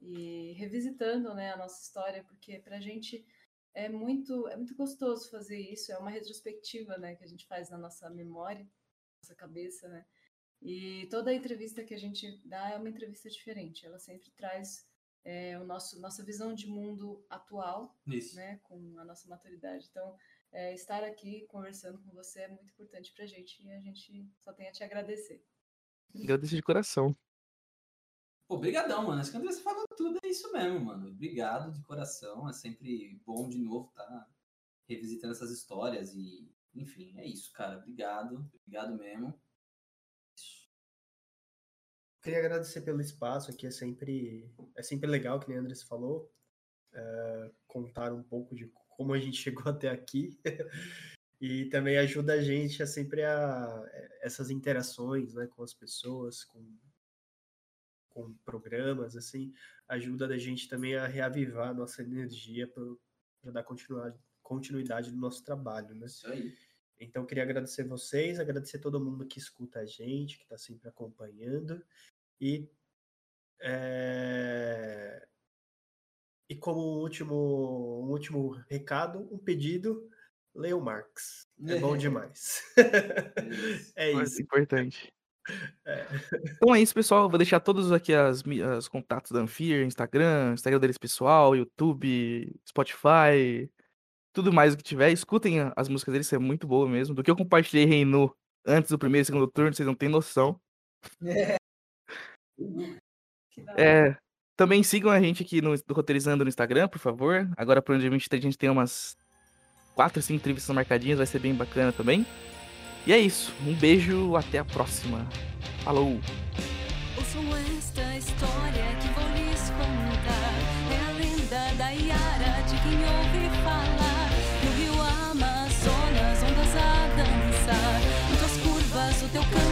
e revisitando, né, a nossa história, porque pra gente é muito é muito gostoso fazer isso, é uma retrospectiva, né, que a gente faz na nossa memória, nossa cabeça, né? E toda entrevista que a gente dá é uma entrevista diferente, ela sempre traz é, o nosso nossa visão de mundo atual Isso. né, com a nossa maturidade. Então, é, estar aqui conversando com você é muito importante pra gente e a gente só tem a te agradecer. Agradeço de coração. Pô, brigadão, mano. Acho que André, você falou tudo, é isso mesmo, mano. Obrigado de coração. É sempre bom de novo estar revisitando essas histórias e, enfim, é isso, cara. Obrigado. Obrigado mesmo. Queria agradecer pelo espaço aqui, é sempre, é sempre legal, que nem a Andrés falou, é, contar um pouco de como a gente [laughs] chegou até aqui. e também ajuda a gente a sempre a essas interações né, com as pessoas, com, com programas, assim, ajuda a gente também a reavivar a nossa energia para dar continuidade, continuidade no nosso trabalho, né? Isso aí. Então, queria agradecer vocês, agradecer todo mundo que escuta a gente, que está sempre acompanhando. E, é, e como último, um último recado, um pedido, leia o Marx. É bom [laughs] demais. [laughs] É isso. importante. É. Então é isso, pessoal. Vou deixar todos aqui as, os contatos da Anfir, Instagram, Instagram deles pessoal, YouTube, Spotify, tudo mais o que tiver. Escutem as músicas deles, isso é muito boa mesmo. Do que eu compartilhei Reino antes do primeiro e segundo turno, vocês não têm noção. Hora. [laughs] É, também sigam a gente aqui no, do Roteirizando no Instagram, por favor. Agora pro ano de 23 a gente tem umas 4, 5 entrevistas marcadinhas, vai ser bem bacana também. E é isso. Um beijo, até a próxima. Falou! Ouçam esta história que vou lhes contar. É a lenda da Iara de quem falar. No rio Amazonas, ondas a dançar. Em tuas curvas, o teu canto,